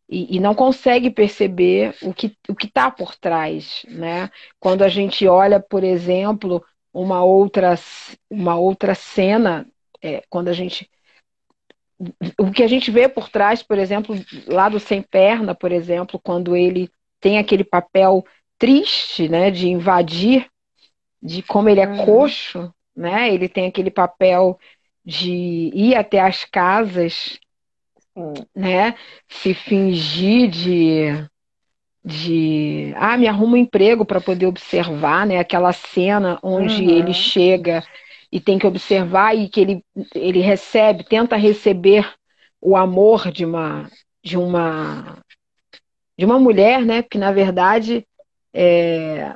e, e, não consegue perceber o que o que está por trás, né? Quando a gente olha, por exemplo, uma outra uma outra cena, é, quando a gente o que a gente vê por trás, por exemplo, lá do sem perna, por exemplo, quando ele tem aquele papel triste, né, de invadir, de como ele é uhum. coxo, né? Ele tem aquele papel de ir até as casas né? Se fingir de de ah, me arruma um emprego para poder observar, né? Aquela cena onde uhum. ele chega e tem que observar e que ele, ele recebe, tenta receber o amor de uma de uma de uma mulher, né? Que na verdade é,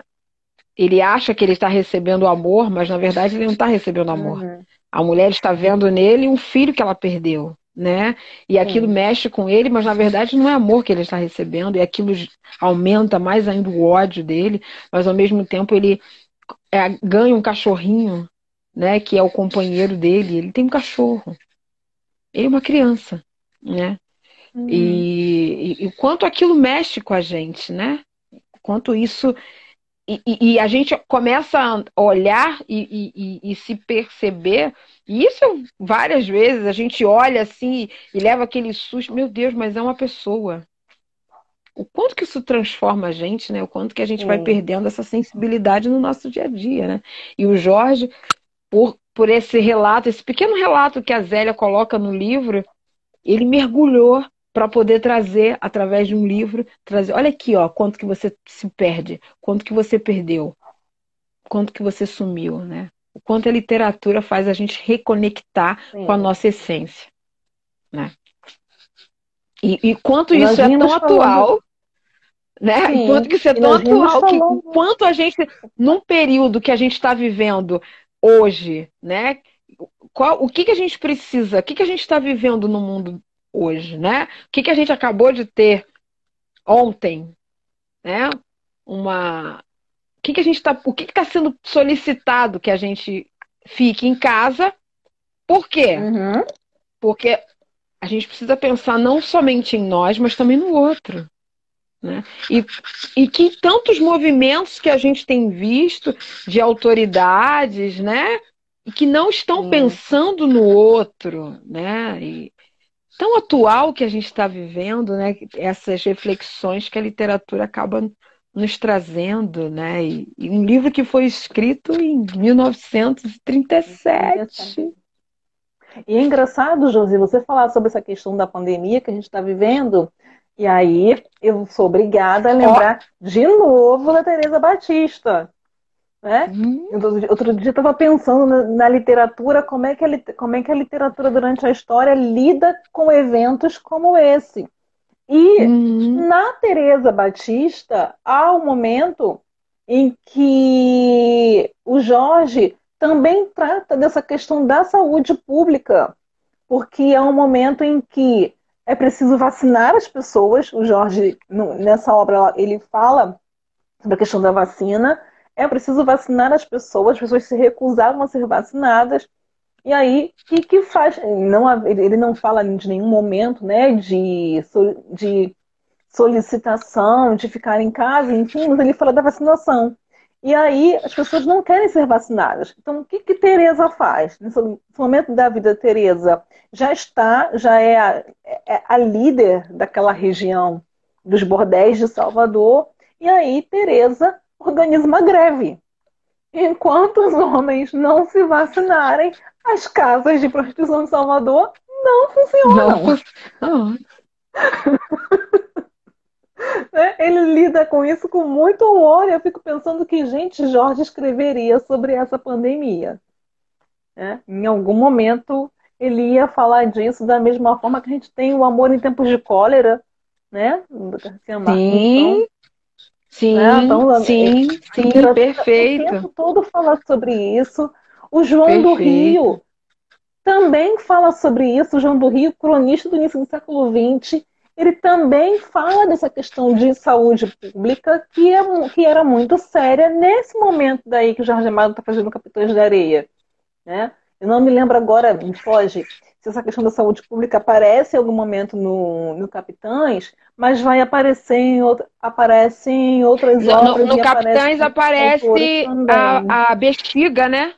ele acha que ele está recebendo amor, mas na verdade ele não está recebendo amor. Uhum. A mulher está vendo nele um filho que ela perdeu né? E aquilo Sim. mexe com ele, mas na verdade não é amor que ele está recebendo, e aquilo aumenta mais ainda o ódio dele, mas ao mesmo tempo ele é, ganha um cachorrinho, né? Que é o companheiro dele. Ele tem um cachorro. Ele é uma criança, né? Uhum. E, o quanto aquilo mexe com a gente, né? Quanto isso e, e, a gente começa a olhar e, e, e, se perceber, e isso várias vezes a gente olha assim e leva aquele susto, meu Deus, mas é uma pessoa. O quanto que isso transforma a gente, né? O quanto que a gente vai perdendo essa sensibilidade no nosso dia a dia, né? E o Jorge, por, por esse relato, esse pequeno relato que a Zélia coloca no livro, ele mergulhou para poder trazer através de um livro, trazer, olha aqui, ó, quanto que você se perde, quanto que você perdeu, quanto que você sumiu, né? O quanto a literatura faz a gente reconectar Sim. com a nossa essência, né? E, e quanto isso é tão atual, né? Sim. Quanto que isso é tão atual que quanto a gente num período que a gente está vivendo hoje, né? Qual, o que, que a gente precisa? O que, que a gente está vivendo no mundo hoje, né? O que, que a gente acabou de ter ontem, né? Uma, que, que a gente está, o que está sendo solicitado que a gente fique em casa? Por quê? Uhum. Porque a gente precisa pensar não somente em nós, mas também no outro. Né? E, e que tantos movimentos que a gente tem visto de autoridades, né? E que não estão pensando no outro, né? E, tão atual que a gente está vivendo, né? Essas reflexões que a literatura acaba nos trazendo, né? E, e um livro que foi escrito em 1937. E é engraçado, Josi, você falar sobre essa questão da pandemia que a gente está vivendo. E aí eu sou obrigada a lembrar oh. de novo da Teresa Batista. Né? Uhum. Outro dia eu estava pensando na, na, literatura, como é, que a, como é que a literatura durante a história lida com eventos como esse. E uhum. na Teresa Batista há um momento em que o Jorge também trata dessa questão da saúde pública, porque é um momento em que é preciso vacinar as pessoas. O Jorge, nessa obra, ele fala sobre a questão da vacina. É preciso vacinar as pessoas, as pessoas se recusavam a ser vacinadas. E aí, que, que faz? Não, ele não fala de nenhum momento né, de, de solicitação, de ficar em casa, enfim, mas ele fala da vacinação. E aí as pessoas não querem ser vacinadas. Então, o que, que Tereza faz? Nesse momento da vida, Tereza já está, já é a, é a líder daquela região dos bordéis de Salvador. E aí Tereza organiza uma greve. Enquanto os homens não se vacinarem, as casas de prostituição de Salvador não funcionam. Não. Né? Ele lida com isso com muito humor. Eu fico pensando que, gente, Jorge escreveria sobre essa pandemia. Né? Em algum momento ele ia falar disso da mesma forma que a gente tem o amor em tempos de cólera, né? Do Garcia Marques. Sim, então, sim, né? então, sim, sim, perfeito. O tempo todo fala sobre isso. O João perfeito. do Rio também fala sobre isso. O João do Rio, cronista do início do século XX, ele também fala dessa questão de saúde pública que, é, que era muito séria nesse momento daí que o Jorge Amado está fazendo Capitães de Areia. Né? Eu não me lembro agora, me foge, se essa questão da saúde pública aparece em algum momento no, no Capitães, mas vai aparecer em, outra, aparece em outras no, obras. No, no Capitães aparece a, a bexiga, né?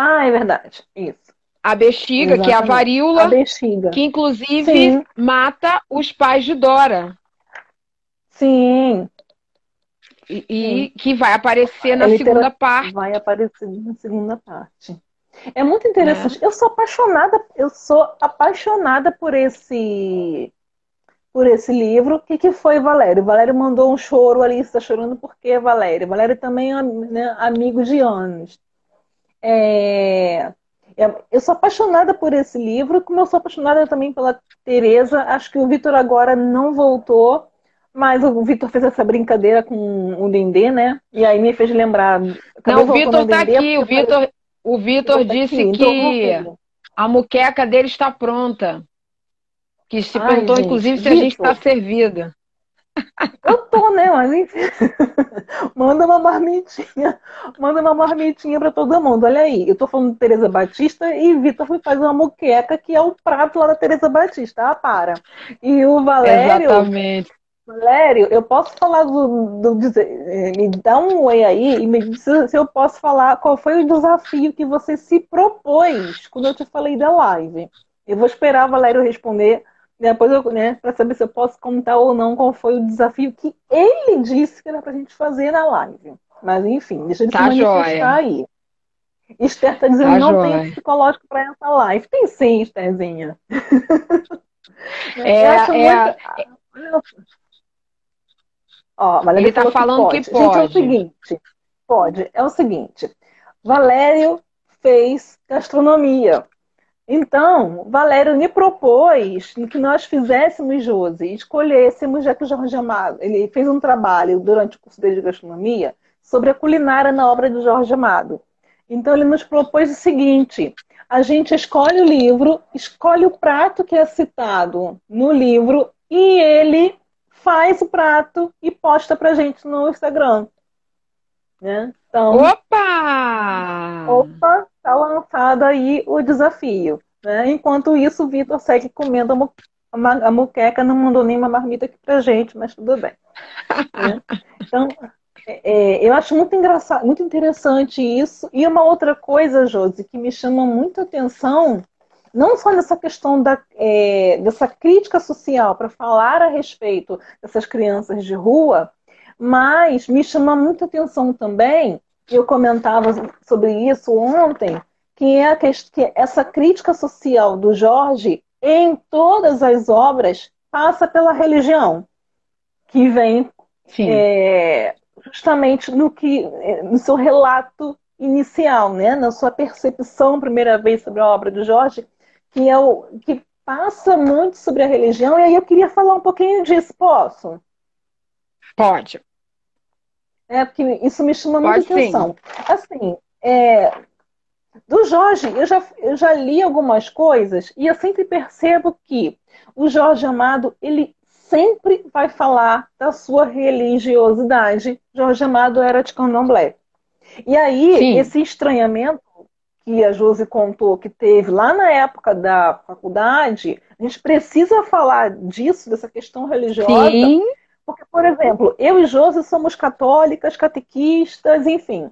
Ah, é verdade. Isso. A bexiga, Exatamente. que é a varíola, a bexiga. que inclusive Sim. mata os pais de Dora. Sim. E, e que vai aparecer na segunda parte. Vai aparecer na segunda parte. É muito interessante. É. Eu sou apaixonada, eu sou apaixonada por esse por esse livro. O que, que foi Valério? Valério mandou um choro ali, está chorando porque Valério. Valério também é né, amigo de anos. É... É, eu sou apaixonada por esse livro, como eu sou apaixonada também pela Teresa. Acho que o Vitor agora não voltou, mas o Vitor fez essa brincadeira com o Dendê, né? E aí me fez lembrar. Não, o Vitor está aqui. O Vitor, o Vitor disse aqui, que então a muqueca dele está pronta. Que se Ai, perguntou, gente, inclusive, se Victor. a gente está servida. Eu tô, né? Mas enfim. manda uma marmitinha. Manda uma marmitinha pra todo mundo. Olha aí, eu tô falando de Tereza Batista e Vitor foi fazer uma muqueca, que é o prato lá da Tereza Batista. Ah, para. E o Valério. Exatamente. Valério, eu posso falar do, do, eh, Me dá um oi aí e me diz se eu posso falar qual foi o desafio que você se propôs quando eu te falei da live. Eu vou esperar o Valério responder depois eu, né, para saber se eu posso contar ou não qual foi o desafio que ele disse que era pra gente fazer na live. Mas enfim, deixa ele tá se manifestar aí. Esther tá dizendo tá não joia. tem psicológico para essa live. Tem sim, Estherzinha. É, é, muito... Ó, Valéria ele tá falando que pode. que pode. Gente, é o seguinte, pode. É o seguinte, Valério fez gastronomia. Então, Valério me propôs que nós fizéssemos, Josi, escolhêssemos, já que o Jorge Amado, ele fez um trabalho durante o curso dele de gastronomia sobre a culinária na obra do Jorge Amado. Então, ele nos propôs o seguinte: a gente escolhe o livro, escolhe o prato que é citado no livro e ele faz o prato e posta pra gente no Instagram. Né? Então, opa! Opa, tá lançado aí o desafio. Né? Enquanto isso, o Vitor segue comendo a, mu a, muqueca, não mandou nenhuma marmita aqui pra gente, mas tudo bem. né? Então, é, é, eu acho muito engraçado, muito interessante isso. E uma outra coisa, Josi, que me chama muito atenção, não só nessa questão da, é, dessa crítica social para falar a respeito dessas crianças de rua, mas me chama muita atenção também, eu comentava sobre isso ontem, que é, que essa crítica social do Jorge em todas as obras passa pela religião, que vem é, justamente no que no seu relato inicial, né, na sua percepção primeira vez sobre a obra do Jorge, que é o que passa muito sobre a religião, e aí eu queria falar um pouquinho disso, posso? Pode. É, porque isso me chama muita atenção. Assim, é, do Jorge, eu já, eu já li algumas coisas e eu sempre percebo que o Jorge Amado, ele sempre vai falar da sua religiosidade. Jorge Amado era de candomblé. E aí, Sim. esse estranhamento que a Josi contou que teve lá na época da faculdade, a gente precisa falar disso, dessa questão religiosa. Porque, por exemplo, eu e Josi somos católicas, catequistas, enfim.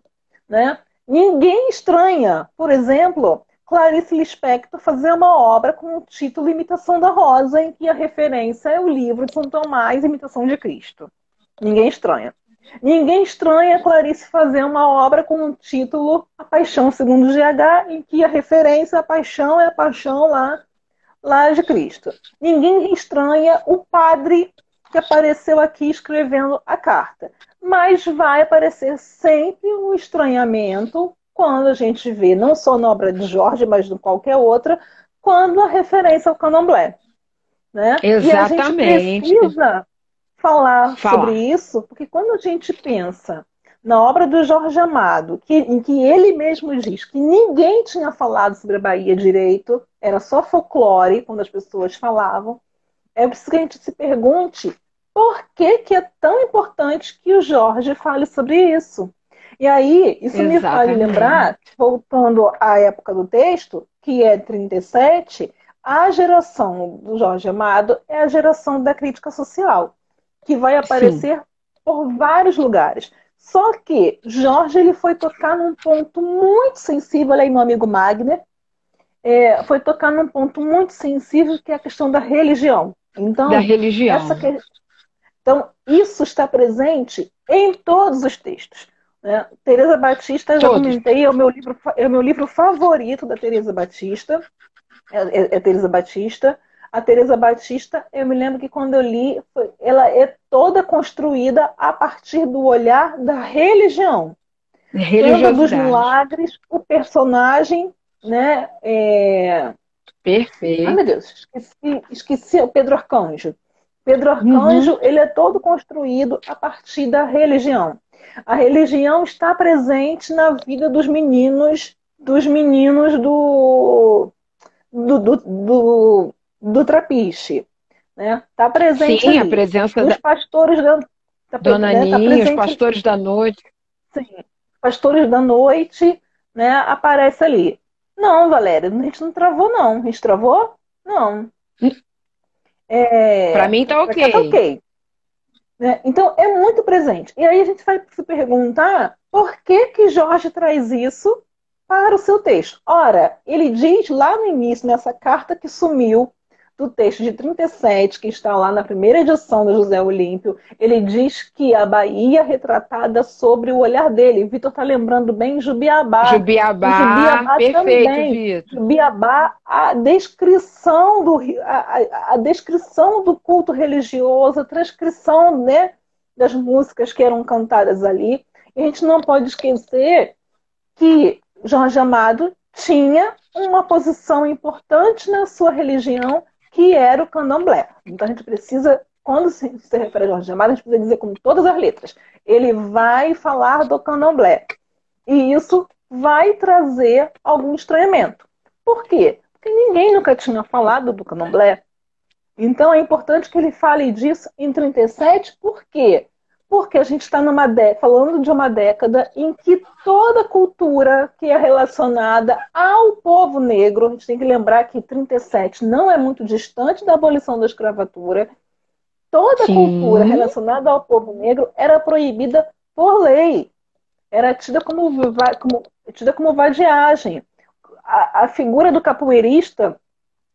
Né? Ninguém estranha, por exemplo, Clarice Lispector fazer uma obra com o título Imitação da Rosa, em que a referência é o livro de São Tomás, Imitação de Cristo. Ninguém estranha. Ninguém estranha Clarice fazer uma obra com o título A Paixão segundo GH, em que a referência à paixão é a paixão lá, lá de Cristo. Ninguém estranha o padre que apareceu aqui escrevendo a carta. Mas vai aparecer sempre um estranhamento quando a gente vê, não só na obra de Jorge, mas em qualquer outra, quando a referência ao candomblé. Né? Exatamente. E a gente precisa falar, falar sobre isso, porque quando a gente pensa na obra do Jorge Amado, que, em que ele mesmo diz que ninguém tinha falado sobre a Bahia direito, era só folclore quando as pessoas falavam, é preciso que a gente se pergunte por que, que é tão importante que o Jorge fale sobre isso. E aí, isso Exatamente. me faz lembrar, voltando à época do texto, que é 37, a geração do Jorge Amado é a geração da crítica social que vai aparecer Sim. por vários lugares. Só que Jorge ele foi tocar num ponto muito sensível, aí meu amigo Magner, é, foi tocar num ponto muito sensível que é a questão da religião. Então, da religião. Que... Então, isso está presente em todos os textos. Né? Teresa Batista, já comentei, é o, meu livro, é o meu livro favorito da Teresa Batista. É, é, é Teresa Batista a Teresa Batista, eu me lembro que quando eu li, ela é toda construída a partir do olhar da religião. Tanto dos milagres, o personagem, né? É... Perfeito. Ai, meu Deus, esqueci, esqueci o Pedro Arcanjo. Pedro Arcanjo, uhum. ele é todo construído a partir da religião. A religião está presente na vida dos meninos, dos meninos do, do, do, do do trapiche. Né? Tá presente Sim, ali. a presença dos da... pastores da tá Dona né? tá Aninha, os pastores da noite. Sim, pastores da noite, né? Aparece ali. Não, Valéria, a gente não travou, não. A gente travou? Não. É... Para mim tá ok. Tá ok. Né? Então, é muito presente. E aí a gente vai se perguntar por que que Jorge traz isso para o seu texto. Ora, ele diz lá no início, nessa carta que sumiu, do texto de 37, que está lá na primeira edição do José Olímpio, ele diz que a Bahia é retratada sobre o olhar dele. Vitor está lembrando bem Jubiabá. Jubiabá, Jubiabá perfeito, também. Vitor. Jubiabá, a descrição do a, a, descrição do culto religioso, a transcrição né, das músicas que eram cantadas ali. E a gente não pode esquecer que Jorge Amado tinha uma posição importante na sua religião que era o candomblé. Então a gente precisa, quando se, refere a Jorge Amado, a gente precisa dizer com todas as letras. Ele vai falar do candomblé. E isso vai trazer algum estranhamento. Por quê? Porque ninguém nunca tinha falado do candomblé. Então é importante que ele fale disso em 37, por quê? Porque a gente está numa falando de uma década em que toda cultura que é relacionada ao povo negro, a gente tem que lembrar que 37 não é muito distante da abolição da escravatura, toda Sim. cultura relacionada ao povo negro era proibida por lei. Era tida como, como, tida como vadiagem. A, a figura do capoeirista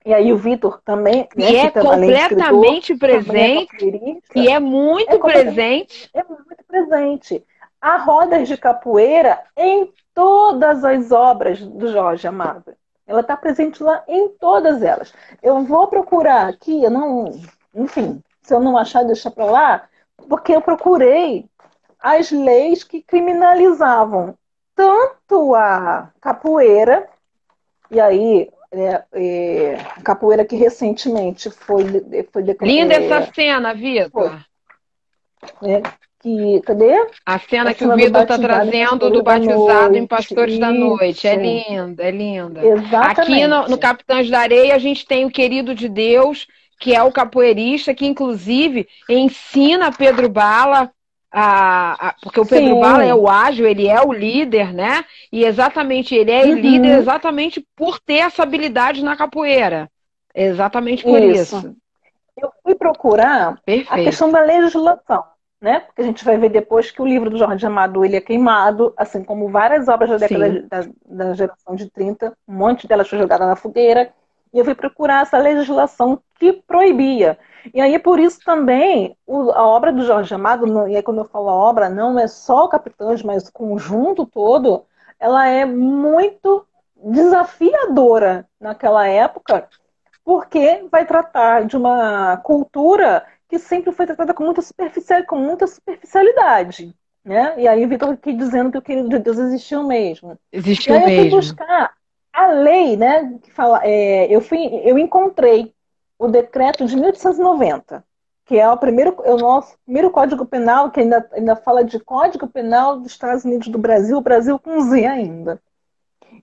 e aí o Vitor também. Né, e é completamente presente. É e é muito é presente. É muito presente. Há rodas de capoeira em todas as obras do Jorge Amado. Ela está presente lá em todas elas. Eu vou procurar aqui, eu não enfim, se eu não achar, deixa para lá, porque eu procurei as leis que criminalizavam tanto a capoeira, e aí é, é, capoeira que recentemente foi, foi Linda é, essa cena, Vitor. É, que, cadê? A cena a que o Vitor está trazendo do batizado em Pastores Isso. da Noite. É linda, é linda. Exatamente. Aqui no, no Capitães da Areia a gente tem o querido de Deus, que é o capoeirista, que inclusive ensina Pedro Bala a, a, porque o Pedro Sim. Bala é o ágil, ele é o líder, né? E exatamente ele é uhum. líder exatamente por ter essa habilidade na capoeira. Exatamente por isso. isso. Eu fui procurar Perfeito. a questão da legislação, né? Porque a gente vai ver depois que o livro do Jorge Amado ele é queimado, assim como várias obras da década da, da geração de 30, um monte delas foi jogada na fogueira. E eu fui procurar essa legislação que proibia. E aí, por isso também, a obra do Jorge Amado, e aí quando eu falo a obra, não é só o Capitães, mas o conjunto todo, ela é muito desafiadora naquela época, porque vai tratar de uma cultura que sempre foi tratada com muita, superficial, com muita superficialidade. Né? E aí o Vitor aqui dizendo que o querido de Deus existiu mesmo. Existiu e aí mesmo. Eu fui buscar a lei, né? Que fala, é, eu, fui, eu encontrei o decreto de 1890, que é o primeiro, é o nosso primeiro Código Penal, que ainda, ainda fala de Código Penal dos Estados Unidos do Brasil, o Brasil com Z ainda.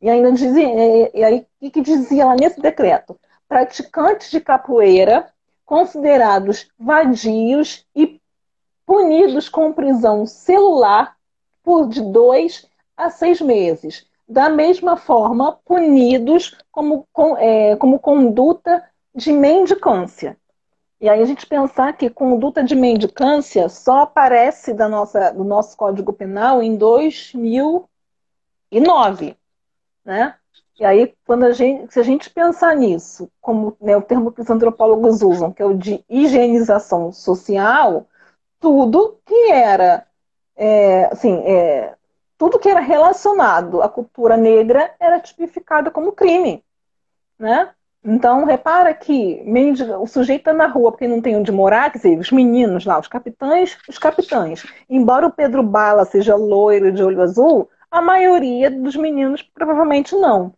E ainda dizia, e aí o que dizia lá nesse decreto? Praticantes de capoeira considerados vadios e punidos com prisão celular por de dois a seis meses. Da mesma forma, punidos como, com, é, como conduta de mendicância. E aí a gente pensar que conduta de mendicância só aparece da nossa, do nosso Código Penal em 2009, né? E aí, quando a gente, se a gente pensar nisso, como né, o termo que os antropólogos usam, que é o de higienização social, tudo que era, é, assim, é, tudo que era relacionado à cultura negra era tipificado como crime, né? Então, repara que o sujeito está na rua porque não tem onde morar, quer dizer, os meninos lá, os capitães, os capitães. Embora o Pedro Bala seja loiro de olho azul, a maioria dos meninos provavelmente não.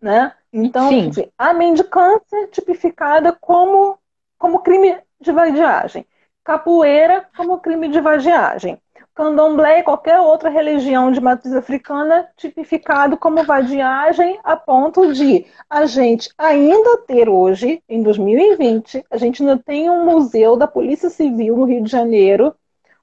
Né? Então, Sim. a mendicância é tipificada como, como crime de vadiagem. Capoeira como crime de vadiagem candomblé e qualquer outra religião de matriz africana tipificado como vadiagem a ponto de a gente ainda ter hoje, em 2020, a gente ainda tem um museu da Polícia Civil no Rio de Janeiro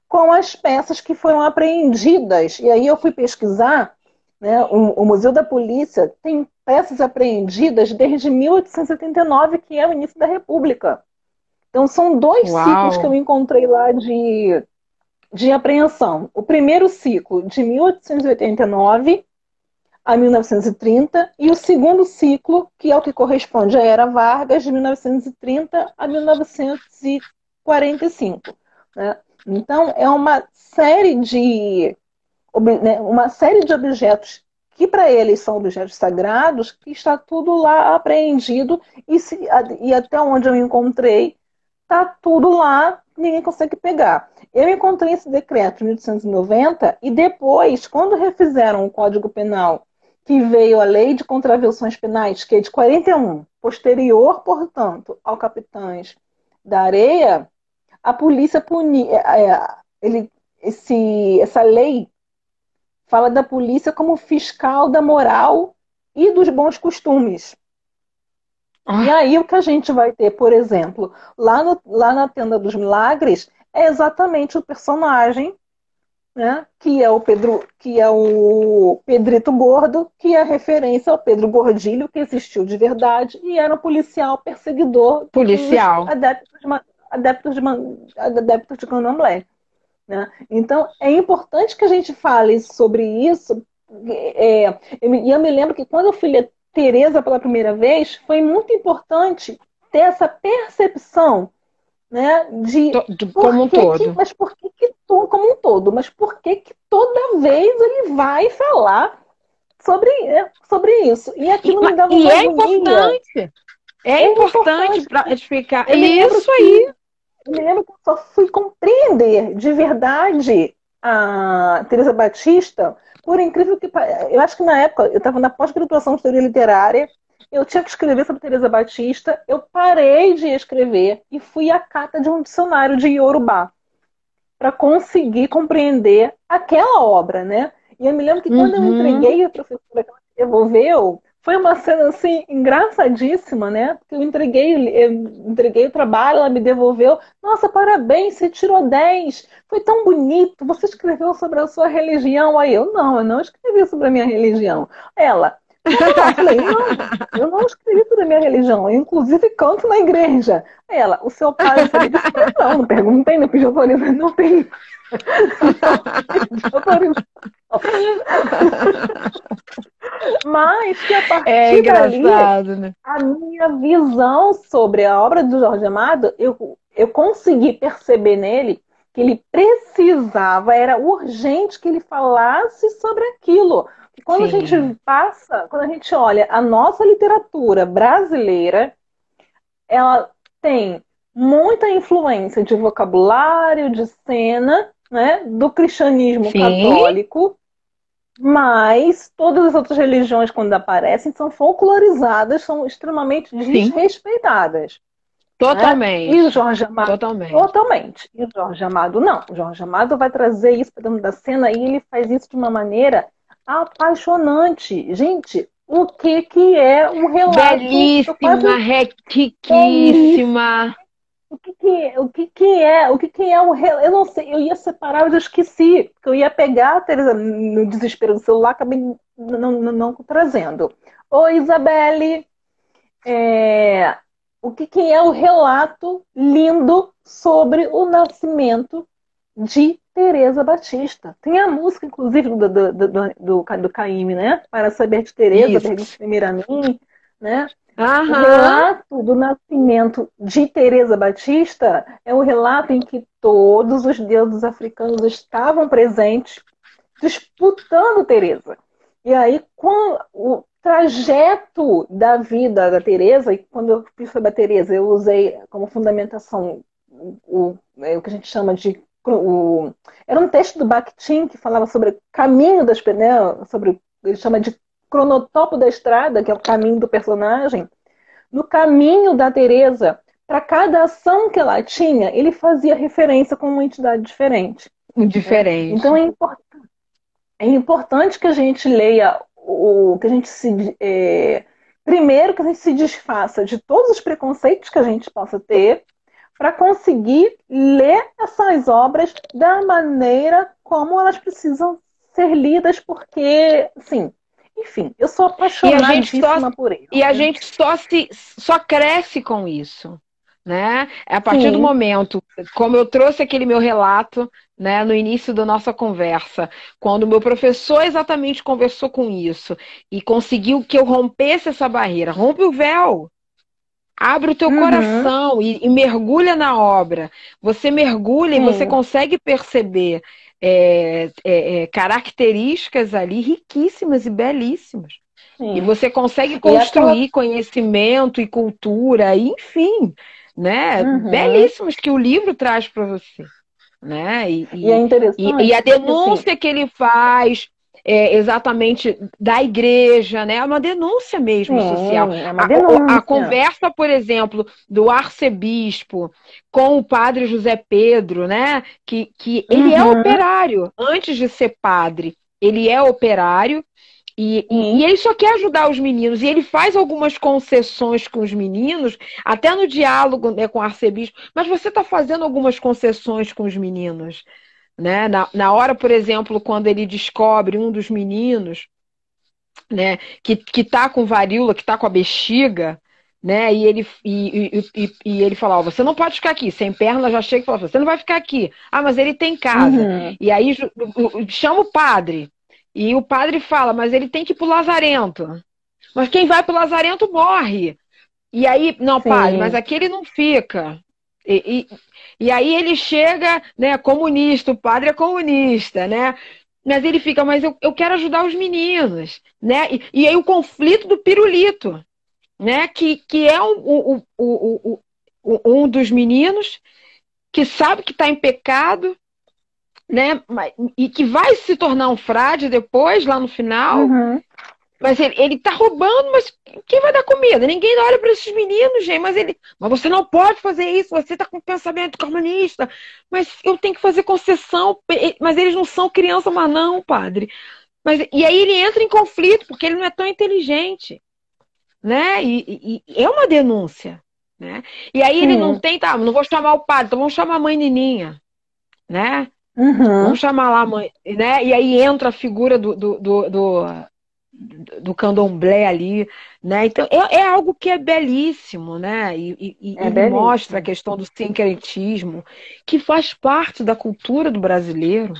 com as peças que foram apreendidas. E aí eu fui pesquisar, né, o, o Museu da Polícia tem peças apreendidas desde 1879, que é o início da República. Então são dois Uau. ciclos que eu encontrei lá de de apreensão. O primeiro ciclo, de 1889 a 1930, e o segundo ciclo, que é o que corresponde à Era Vargas, de 1930 a 1945. Né? Então, é uma série de né, uma série de objetos que para eles são objetos sagrados, que está tudo lá apreendido e, se, e até onde eu encontrei, está tudo lá, ninguém consegue pegar. Eu encontrei esse decreto em 1890 e depois, quando refizeram o Código Penal, que veio a Lei de Contravenções Penais, que é de 41, posterior, portanto, ao Capitães da Areia, a polícia punia. É, é, ele, esse, essa lei fala da polícia como fiscal da moral e dos bons costumes. Ah. E aí o que a gente vai ter, por exemplo, lá, no, lá na Tenda dos Milagres, é exatamente o personagem, né, que é o Pedro, que é o Pedrito Gordo, que é referência ao Pedro Gordilho, que existiu de verdade e era um policial perseguidor policial adeptos de, adeptos de, adeptos de candomblé. Né? Então, é importante que a gente fale sobre isso. É, e eu me lembro que quando eu fui ler Tereza pela primeira vez, foi muito importante ter essa percepção né? De, de como um todo. Que, mas por que, que como um todo? Mas por que, que toda vez ele vai falar sobre, é, sobre isso? E aquilo me dava E é importante. É, é importante para explicar. Isso aí. eu me lembro que eu só fui compreender de verdade a Teresa Batista, por incrível que. Eu acho que na época, eu estava na pós-graduação de teoria literária, eu tinha que escrever sobre Teresa Batista, eu parei de escrever e fui à cata de um dicionário de Yorubá para conseguir compreender aquela obra, né? E eu me lembro que quando uhum. eu entreguei a professora que ela devolveu, foi uma cena assim engraçadíssima, né? Eu entreguei, eu entreguei o trabalho, ela me devolveu. Nossa, parabéns, você tirou 10. Foi tão bonito. Você escreveu sobre a sua religião. Aí eu, não, eu não escrevi sobre a minha religião. Ela, eu falei, não, eu não escrevi sobre a minha religião. Eu, inclusive, canto na igreja. Aí ela, o seu pai, eu falei, não, não perguntei, não pedi autorização, não tem. Mas que a partir é dali, né? a minha visão sobre a obra do Jorge Amado, eu, eu consegui perceber nele que ele precisava, era urgente que ele falasse sobre aquilo. E quando Sim. a gente passa, quando a gente olha a nossa literatura brasileira, ela tem muita influência de vocabulário, de cena, né, do cristianismo Sim. católico, mas todas as outras religiões, quando aparecem, são folclorizadas, são extremamente desrespeitadas. Né? Totalmente. Né? E o Jorge Amado. Totalmente. Totalmente. E o Jorge Amado, não. O Jorge Amado vai trazer isso para dentro da cena e ele faz isso de uma maneira apaixonante. Gente, o que, que é um relato? Belíssima, quase... riquíssima. O que, que, é, o que, que é? O que, que é um Eu não sei, eu ia separar, eu já esqueci. Porque eu ia pegar a Teresa no desespero do celular, acabei não, não, não trazendo. Oi, Isabelle. É... O que, que é o relato lindo sobre o nascimento de Teresa Batista. Tem a música, inclusive, do, do, do, do, do Caíme, né? Para saber de Teresa, pergunta primeiro a mim, né? Aham. O relato do nascimento de Teresa Batista é um relato em que todos os deuses africanos estavam presentes disputando Teresa. E aí, com o trajeto da vida da Teresa, e quando eu fiz sobre a Teresa, eu usei como fundamentação o, é, o que a gente chama de o, era um texto do Bakhtin que falava sobre o caminho das né, sobre ele chama de cronotopo da estrada, que é o caminho do personagem, no caminho da Teresa, para cada ação que ela tinha, ele fazia referência com uma entidade diferente. Diferente. Então é, import... é importante que a gente leia o que a gente se é... primeiro que a gente se desfaça de todos os preconceitos que a gente possa ter para conseguir ler essas obras da maneira como elas precisam ser lidas, porque, assim, enfim, eu sou apaixonadíssima por ele. E a gente só se só cresce com isso. Né? É a partir Sim. do momento, como eu trouxe aquele meu relato né, no início da nossa conversa, quando o meu professor exatamente conversou com isso e conseguiu que eu rompesse essa barreira, rompe o véu, abre o teu uhum. coração e, e, mergulha na obra. Você mergulha Sim. e você consegue perceber é, é, é, características ali riquíssimas e belíssimas. Sim. E você consegue construir conhecimento e cultura, enfim, né? Uhum. Belíssimos que o livro traz para você. Né? E, e, é interessante. E, e a denúncia assim... que ele faz é, exatamente da igreja, né? É uma denúncia mesmo social. É uma denúncia. A, a, conversa, por exemplo, do arcebispo com o padre José Pedro, né? Que, que ele é uhum. é operário antes de ser padre. Ele é operário e, e, e, ele só quer ajudar os meninos. E ele faz algumas concessões com os meninos, até no diálogo né, com o arcebispo. Mas você está fazendo algumas concessões com os meninos. Né? Na, na hora, por exemplo, quando ele descobre um dos meninos né, que, que tá com varíola, que tá com a bexiga, né? E ele, e, e, e, e ele fala, ó, você não pode ficar aqui, sem perna já chega e fala, você não vai ficar aqui. Ah, mas ele tem casa. Uhum. E aí chama o padre. E o padre fala, mas ele tem que ir pro Lazarento. Mas quem vai pro Lazarento morre. E aí, não, Sim. padre, mas aqui ele não fica. E, e aí ele chega, né, comunista, o padre é comunista, né? Mas ele fica, mas eu, eu quero ajudar os meninos, né? E, e aí o conflito do pirulito, né? Que, que é um, um, um, um dos meninos que sabe que está em pecado, né? E que vai se tornar um frade depois, lá no final. Uhum. Mas ele, ele tá roubando, mas quem vai dar comida? Ninguém olha para esses meninos, gente. Mas ele. Mas você não pode fazer isso, você tá com pensamento comunista. Mas eu tenho que fazer concessão. Mas eles não são criança, mas não, padre. Mas, e aí ele entra em conflito, porque ele não é tão inteligente. Né? E, e é uma denúncia. Né? E aí ele não tem, tá, não vou chamar o padre, então vamos chamar a mãe Nininha. Né? Uhum. Vamos chamar lá a mãe, né? E aí entra a figura do, do, do, do do candomblé ali, né? Então é, é, algo que é belíssimo, né? E, e, é e belíssimo. mostra a questão do sincretismo, que faz parte da cultura do brasileiro,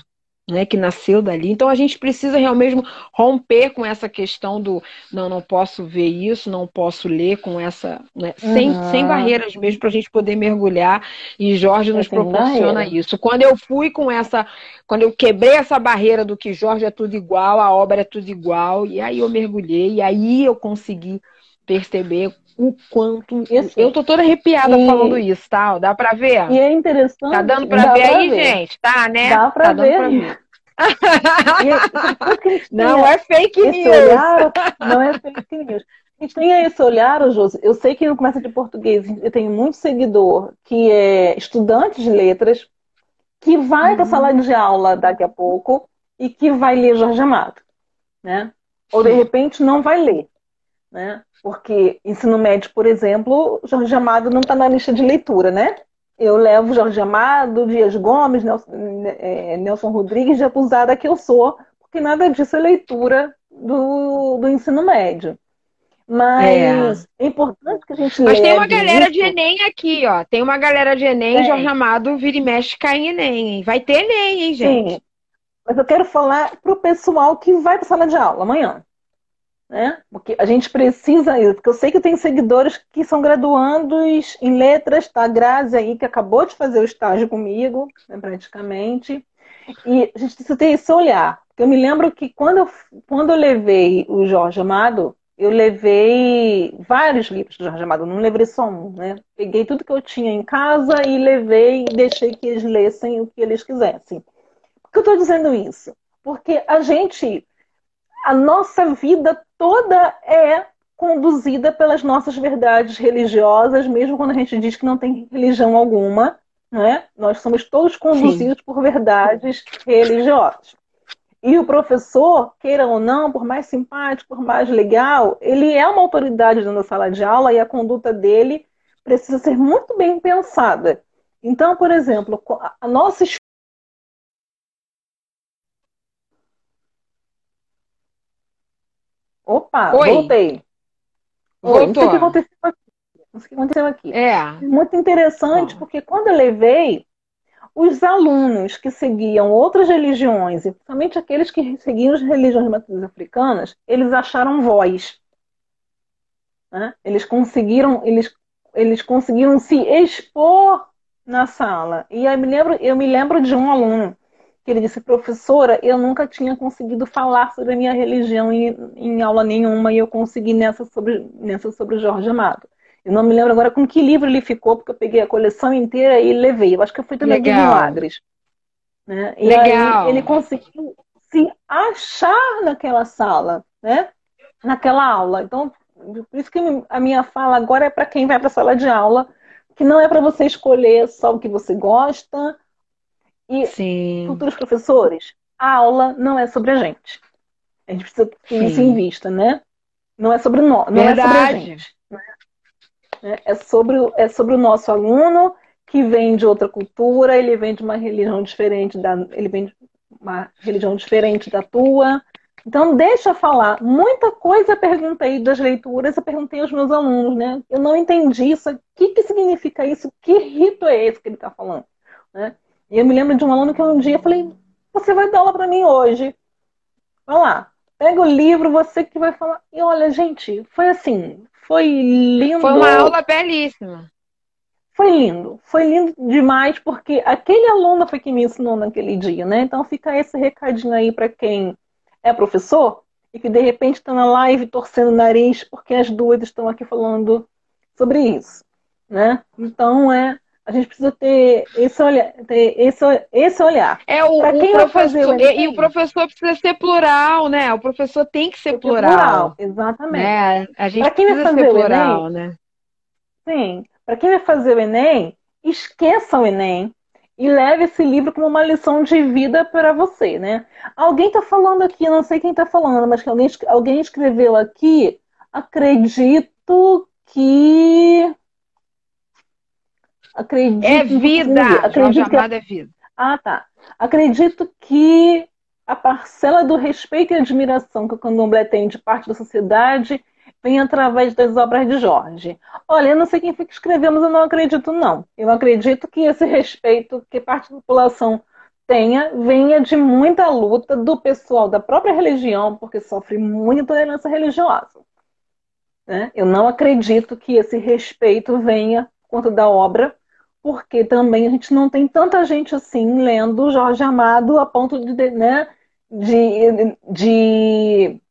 né, que nasceu dali. Então a gente precisa realmente romper com essa questão do não, não posso ver isso, não posso ler com essa, né, uhum. sem, sem barreiras mesmo para a gente poder mergulhar. E Jorge nos proporciona barreira. isso. Quando eu fui com essa, quando eu quebrei essa barreira do que Jorge é tudo igual, a obra é tudo igual, e aí eu mergulhei, e aí eu consegui perceber o quanto. Isso. Eu tô toda arrepiada e... falando isso, tá? Dá pra ver? E é interessante. Tá dando pra ver pra aí, ver. gente? Tá, né? Dá pra tá ver. Pra ver. É, não é fake news. Olhar, não é fake news. A gente tem esse olhar, Josi. Eu sei que no Começa de Português eu tenho muito seguidor que é estudante de letras, que vai uhum. para a sala de aula daqui a pouco e que vai ler Jorge Amado. Né? Ou de repente não vai ler. Né? Porque ensino médio, por exemplo, Jorge Amado não está na lista de leitura, né? Eu levo Jorge Amado, Dias Gomes, Nelson, é, Nelson Rodrigues de abusada que eu sou, porque nada disso é leitura do, do ensino médio. Mas é. é, importante que a gente Mas tem uma galera isso. de Enem aqui, ó. Tem uma galera de Enem, é. Jorge Amado, vira e mexe, cai em Enem? Vai ter Enem, hein, gente? Sim. Mas eu quero falar pro pessoal que vai para sala de aula amanhã né? Porque a gente precisa isso, porque eu sei que tem seguidores que são graduandos em letras, tá? A Grazi aí, que acabou de fazer o estágio comigo, né, praticamente. E a gente precisa ter esse olhar. Eu me lembro que quando eu, quando eu levei o Jorge Amado, eu levei vários livros do Jorge Amado, não levei só um, né? Peguei tudo que eu tinha em casa e levei e deixei que eles lessem o que eles quisessem. Por que eu estou dizendo isso? Porque a gente a nossa vida toda é conduzida pelas nossas verdades religiosas, mesmo quando a gente diz que não tem religião alguma, né? Nós somos todos conduzidos Sim. por verdades religiosas. E o professor, queira ou não, por mais simpático, por mais legal, ele é uma autoridade dentro da sala de aula e a conduta dele precisa ser muito bem pensada. Então, por exemplo, a nossa Opa, Oi. voltei. Oi, não sei o que aconteceu aqui. Não sei o que aconteceu aqui. É. Muito interessante, porque quando eu levei, os alunos que seguiam outras religiões, e principalmente aqueles que seguiam as religiões matrizes africanas, eles acharam voz. Né? Eles conseguiram, eles, eles conseguiram se expor na sala. E eu me lembro, eu me lembro de um aluno que ele disse, professora, eu nunca tinha conseguido falar sobre a minha religião em, em aula nenhuma e eu consegui nessa sobre, nessa sobre Jorge Amado. Eu não me lembro agora com que livro ele ficou, porque eu peguei a coleção inteira e levei. Eu acho que foi também dos Milagres. Né? E Legal. aí ele conseguiu se achar naquela sala, né? naquela aula. Então, por isso que a minha fala agora é para quem vai para a sala de aula, que não é para você escolher só o que você gosta, e Sim. futuros professores, a aula não é sobre a gente. A gente precisa ter isso em vista, né? Não é sobre nós, não Verdade. é sobre a gente. Né? É, sobre, é sobre o nosso aluno que vem de outra cultura, ele vem de uma religião diferente da, ele vem de uma religião diferente da tua. Então deixa falar. Muita coisa eu perguntei das leituras, eu perguntei aos meus alunos, né? Eu não entendi isso. O que, que significa isso? Que rito é esse que ele está falando? Né? E eu me lembro de um aluno que um dia eu falei: Você vai dar aula para mim hoje. Vai lá, pega o livro, você que vai falar. E olha, gente, foi assim, foi lindo. Foi uma aula belíssima. Foi lindo, foi lindo demais, porque aquele aluno foi que me ensinou naquele dia, né? Então fica esse recadinho aí para quem é professor e que de repente está na live torcendo o nariz porque as duas estão aqui falando sobre isso, né? Então é A gente precisa ter esse olhar, ter esse, esse olhar. É o, o professor, o e, e, o professor precisa ser plural, né? O professor tem que ser plural. plural. Exatamente. Né? A gente pra quem precisa vai fazer ser plural, Enem, né? Sim. Para quem vai fazer o Enem, esqueça o Enem e leve esse livro como uma lição de vida para você, né? Alguém está falando aqui, não sei quem está falando, mas que alguém, alguém escreveu aqui, acredito que Acredito é vida. Que, acredito que, é vida. Ah, tá. Acredito que a parcela do respeito e admiração que o candomblé tem de parte da sociedade vem através das obras de Jorge. Olha, eu não sei quem foi que escreveu, mas eu não acredito, não. Eu acredito que esse respeito que parte da população tenha venha de muita luta do pessoal da própria religião, porque sofre muita intolerância religiosa. Né? Eu não acredito que esse respeito venha quanto da obra porque também a gente não tem tanta gente assim lendo Jorge Amado a ponto de, né, de, de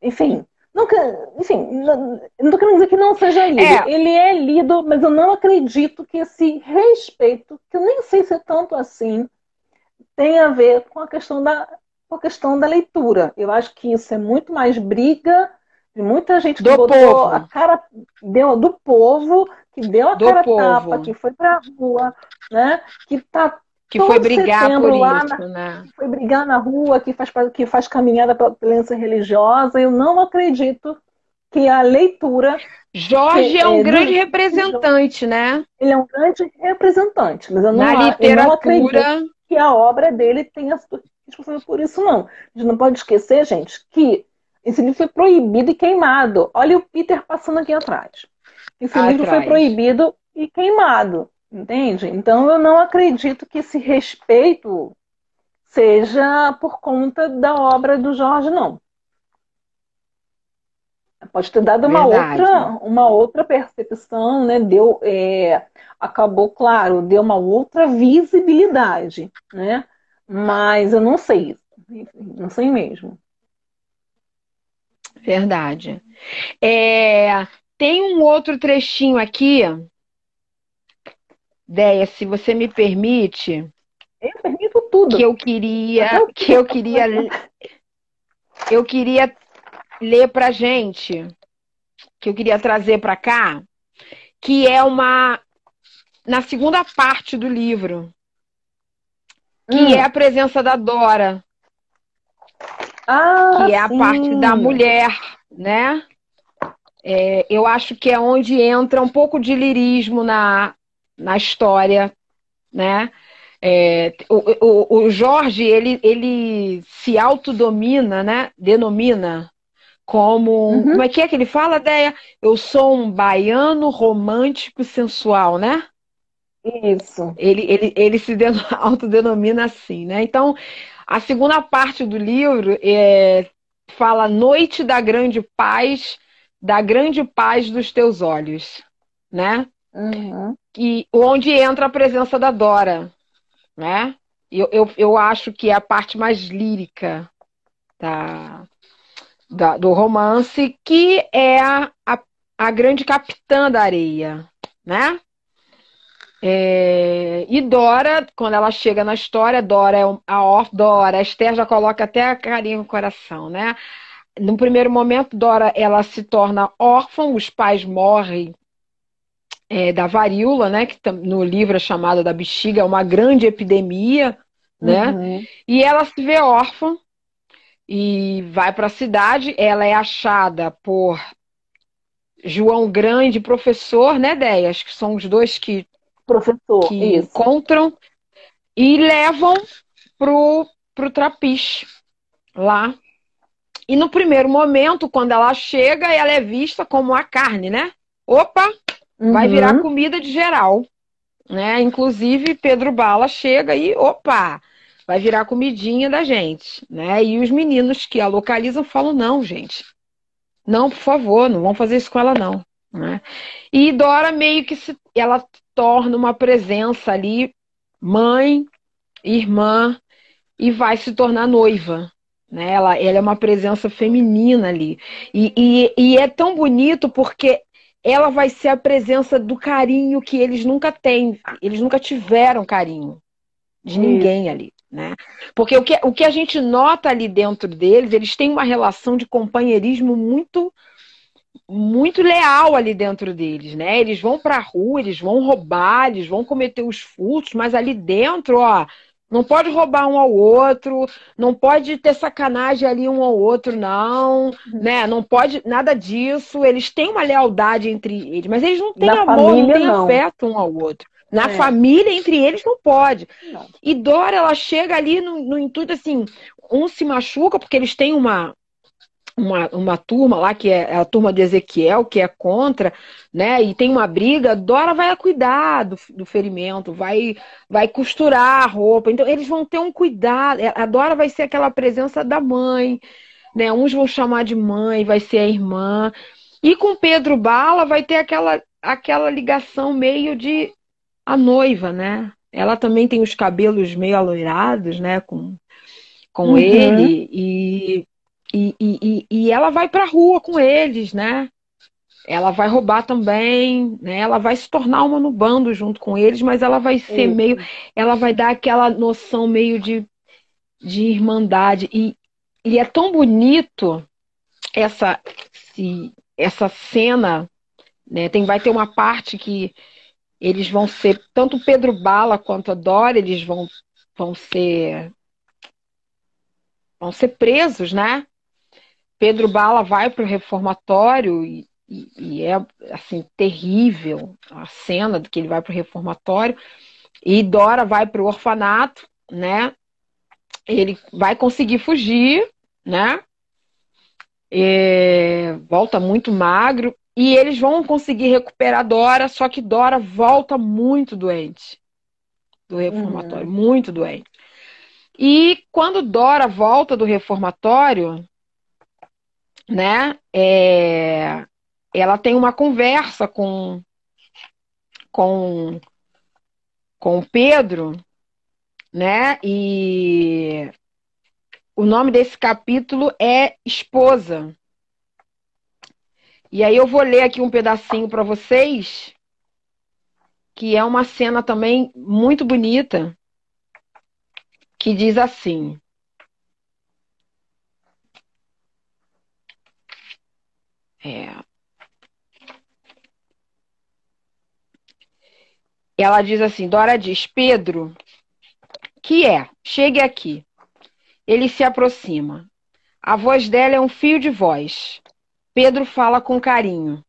enfim, nunca, enfim, não, estou querendo dizer que não seja lido. É. Ele é lido, mas eu não acredito que esse respeito, que eu nem sei se é tanto assim, tem a ver com a questão da, com a questão da leitura. Eu acho que isso é muito mais briga de muita gente que do botou povo. a cara deu, do povo que deu a do cara povo. tapa, que foi pra rua, né? Que tá que foi brigar por isso, na, né? Foi brigar na rua, que faz, que faz caminhada pela violência religiosa. Eu não acredito que a leitura. Jorge que, é um é, grande representante, né? Ele é um grande representante, mas eu não, na literatura... eu não acredito que a obra dele tenha responsável por isso, não. A gente não pode esquecer, gente, que esse livro foi proibido e queimado. Olha o Peter passando aqui atrás. Esse livro foi proibido e queimado, entende? Então eu não acredito que esse respeito seja por conta da obra do Jorge, não. Pode ter dado uma outra, uma outra percepção, né? Deu, é, acabou, claro, deu uma outra visibilidade, né? Mas eu não sei, não sei mesmo. Verdade. É, tem um outro trechinho aqui, Deia, se você me permite. Eu permito tudo. Que eu queria, que eu queria, eu queria ler para gente, que eu queria trazer para cá, que é uma na segunda parte do livro, que hum. é a presença da Dora, ah, que é a parte da mulher, né? É, eu acho que é onde entra um pouco de lirismo na, na história, né? É, o, o, o, Jorge, ele, ele se autodomina, né? Denomina como... Uhum. Como é que é que ele fala, Deia? Eu sou um baiano romântico sensual, né? Isso. Ele, ele, ele se autodenomina assim, né? Então, a segunda parte do livro é, fala Noite da Grande Paz da grande paz dos teus olhos, né? Uhum. E onde entra a presença da Dora, né? Eu, eu, eu acho que é a parte mais lírica da, da do romance, que é a, a, a grande capitã da areia, né? É, e Dora, quando ela chega na história, Dora é a Dora, a Esther já coloca até a carinha no coração, né? No primeiro momento, Dora ela se torna órfã, os pais morrem é, da varíola, né? Que no livro é chamada da bexiga, é uma grande epidemia, né? Uhum. E ela se vê órfã e vai para a cidade. Ela é achada por João Grande, professor, né, Déias? Que são os dois que, professor, que encontram e levam pro, pro Trapiche lá e no primeiro momento, quando ela chega, ela é vista como a carne, né? Opa, uhum. vai virar comida de geral. Né? Inclusive, Pedro Bala chega e, opa, vai virar comidinha da gente. Né? E os meninos que a localizam falam: não, gente. Não, por favor, não vão fazer isso com ela, não. Né? E Dora meio que se, ela torna uma presença ali, mãe, irmã, e vai se tornar noiva. Né? Ela, ela é uma presença feminina ali. E, e, e é tão bonito porque ela vai ser a presença do carinho que eles nunca têm. Eles nunca tiveram carinho de ninguém ali. Né? Porque o que, o que a gente nota ali dentro deles, eles têm uma relação de companheirismo muito muito leal ali dentro deles, né? Eles vão para a rua, eles vão roubar, eles vão cometer os furtos, mas ali dentro, ó, não pode roubar um ao outro, não pode ter sacanagem ali um ao outro, não, né? Não pode nada disso. Eles têm uma lealdade entre eles, mas eles não têm Na amor, família, não têm não. afeto um ao outro. Na é. família, entre eles, não pode. Não. E Dora, ela chega ali no, no intuito assim, um se machuca porque eles têm uma, uma, uma turma lá, que é a turma de Ezequiel, que é contra, né? E tem uma briga, Dora vai cuidar do, do ferimento, vai, vai costurar a roupa. Então, eles vão ter um cuidado. A Dora vai ser aquela presença da mãe, né? Uns vão chamar de mãe, vai ser a irmã. E com Pedro Bala vai ter aquela, aquela ligação meio de a noiva, né? Ela também tem os cabelos meio aloirados, né? Com, com uhum. ele. E e, e, e ela vai para a rua com eles, né? Ela vai roubar também, né? Ela vai se tornar uma no bando junto com eles, mas ela vai ser Isso. meio. Ela vai dar aquela noção meio de, de irmandade. E, e é tão bonito essa, se, essa cena, né? Tem, vai ter uma parte que eles vão ser, tanto Pedro Bala quanto a Dora, eles vão, vão ser vão ser presos, né? Pedro Bala vai para o reformatório e, e, e, é assim terrível a cena de que ele vai para o reformatório e Dora vai para o orfanato, né? Ele vai conseguir fugir, né? É, volta muito magro e eles vão conseguir recuperar Dora, só que Dora volta muito doente do reformatório, uhum. muito doente. E quando Dora volta do reformatório, né? É, ela tem uma conversa com com com Pedro, né? E o nome desse capítulo é Esposa. E aí eu vou ler aqui um pedacinho para vocês, que é uma cena também muito bonita, que diz assim: É. Ela diz assim: Dora diz, Pedro, que é? Chegue aqui. Ele se aproxima. A voz dela é um fio de voz. Pedro fala com carinho.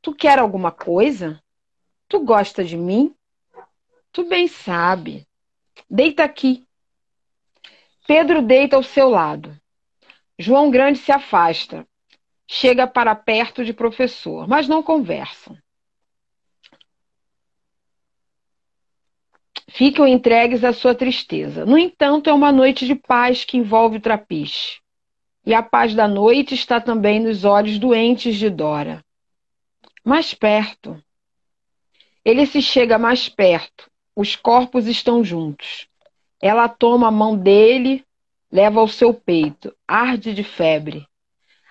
Tu quer alguma coisa? Tu gosta de mim? Tu bem sabe. Deita aqui. Pedro deita ao seu lado. João Grande se afasta chega para perto de professor, mas não conversam. Ficam entregues à sua tristeza. No entanto, é uma noite de paz que envolve o trapiche. E a paz da noite está também nos olhos doentes de Dora. Mais perto. Ele se chega mais perto. Os corpos estão juntos. Ela toma a mão dele, leva ao seu peito, arde de febre.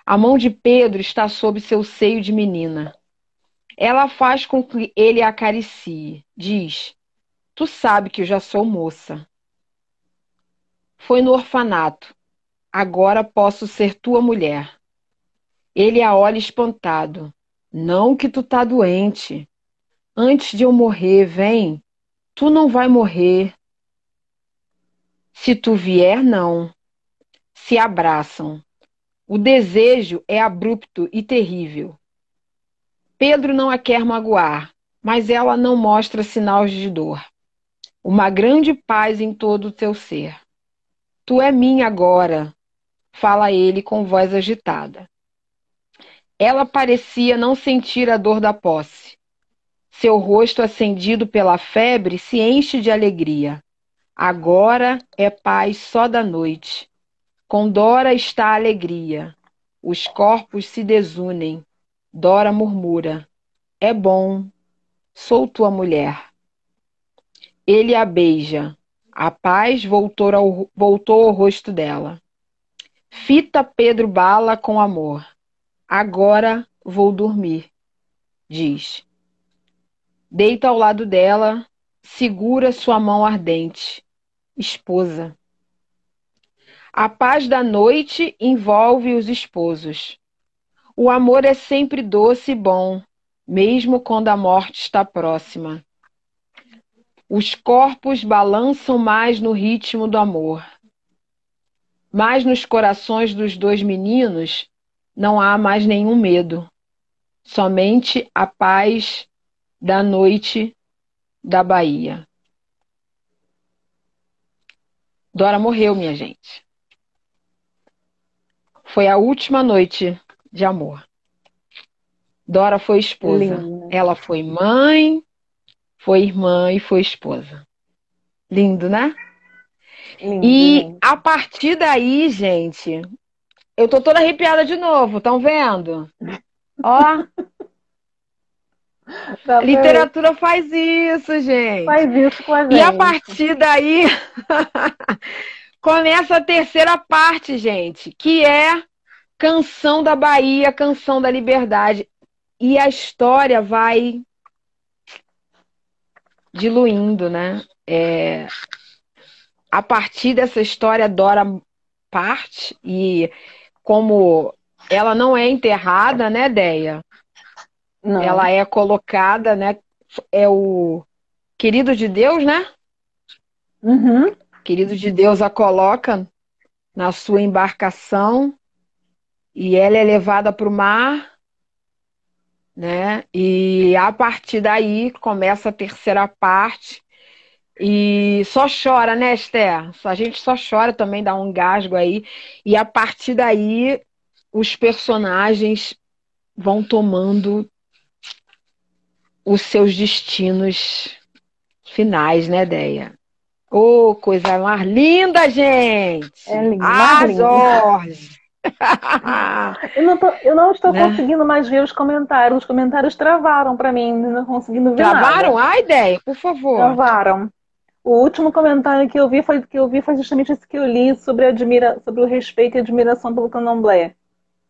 A mão de Pedro está sob seu seio de menina. Ela faz com que ele a acaricie. Diz: Tu sabe que eu já sou moça. Foi no orfanato. Agora posso ser tua mulher. Ele a olha espantado. Não que tu tá doente. Antes de eu morrer, vem. Tu não vai morrer. Se tu vier, não. Se abraçam. O desejo é abrupto e terrível. Pedro não a quer magoar, mas ela não mostra sinais de dor. Uma grande paz em todo o teu ser. Tu é minha agora, fala ele com voz agitada. Ela parecia não sentir a dor da posse. Seu rosto acendido pela febre se enche de alegria. Agora é paz só da noite. Com Dora está a alegria. Os corpos se desunem. Dora murmura: É bom, sou tua mulher. Ele a beija. A paz voltou ao, voltou ao rosto dela. Fita Pedro Bala com amor. Agora vou dormir. diz: Deita ao lado dela, segura sua mão ardente, esposa. A paz da noite envolve os esposos. O amor é sempre doce e bom, mesmo quando a morte está próxima. Os corpos balançam mais no ritmo do amor. Mas nos corações dos dois meninos não há mais nenhum medo, somente a paz da noite da Bahia. Dora morreu, minha gente. Foi a última noite de amor. Dora foi esposa. Linda. Ela foi mãe, foi irmã e foi esposa. Lindo, né? Lindo, e lindo. a partir daí, gente, eu tô toda arrepiada de novo, estão vendo? Ó. Tá Literatura faz isso, gente. Faz isso com a gente. E a partir daí começa a terceira parte, gente, que é Canção da Bahia, Canção da Liberdade. E a história vai diluindo, né? É... A partir dessa história, Dora parte e como ela não é enterrada, né, Deia? Não. Ela é colocada, né? É o querido de Deus, né? Uhum. Querido de Deus a coloca na sua embarcação e ela é levada para o mar, né? E a partir daí começa a terceira parte e só chora, né, Esther? A gente só chora também, dá um gasgo aí. E a partir daí os personagens vão tomando os seus destinos finais, né, Deia? Ô, oh, coisa mais linda, gente! É linda, ah, Jorge! eu, não tô, eu não estou né? conseguindo mais ver os comentários. Os comentários travaram para mim, não conseguindo ver Travaram? Nada. A ideia, por favor. Travaram. O último comentário que eu vi foi que eu vi foi justamente esse que eu li sobre admira, sobre o respeito e admiração pelo Candomblé.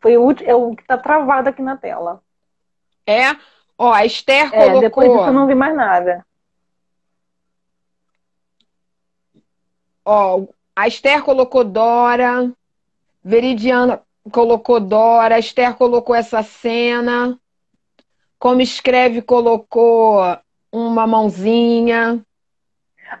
Foi o, é o que está travado aqui na tela. É? Ó, a Esther é, colocou... depois disso eu não vi mais nada. Ó, a Esther colocou Dora, Veridiana colocou Dora, a Esther colocou essa cena, como escreve colocou uma mãozinha.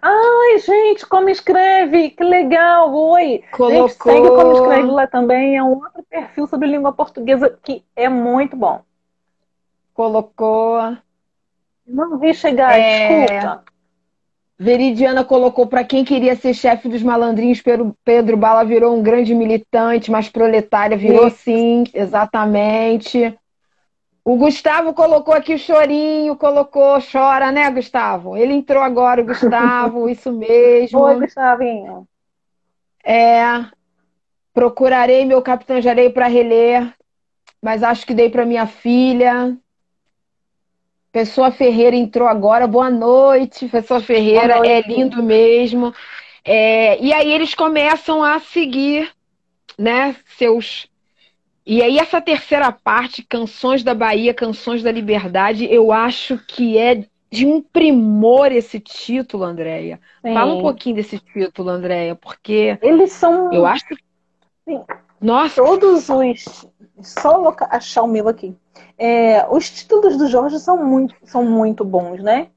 Ai, gente, como escreve, que legal, oi. Colocou... Gente, segue como escreve lá também, é um outro perfil sobre língua portuguesa que é muito bom colocou. Não vi chegar, é... desculpa. Veridiana colocou para quem queria ser chefe dos malandrinhos, Pedro Bala virou um grande militante, mas proletária virou sim, exatamente. O Gustavo colocou aqui o chorinho, colocou, chora, né, Gustavo? Ele entrou agora, o Gustavo, isso mesmo. Oi, Gustavinho. É, procurarei meu Capitão Jarei para reler, mas acho que dei para minha filha. Pessoa Ferreira entrou agora. Boa noite, Pessoa Ferreira. Noite. É lindo mesmo. É, e aí eles começam a seguir, né, seus. E aí essa terceira parte, Canções da Bahia, Canções da Liberdade, eu acho que é de um primor esse título, Andréia. Fala um pouquinho desse título, Andréia, porque eles são. Eu acho. Sim. Nossa. Todos os. Só achar o meu aqui. É, os títulos do Jorge são muito, são muito bons, né?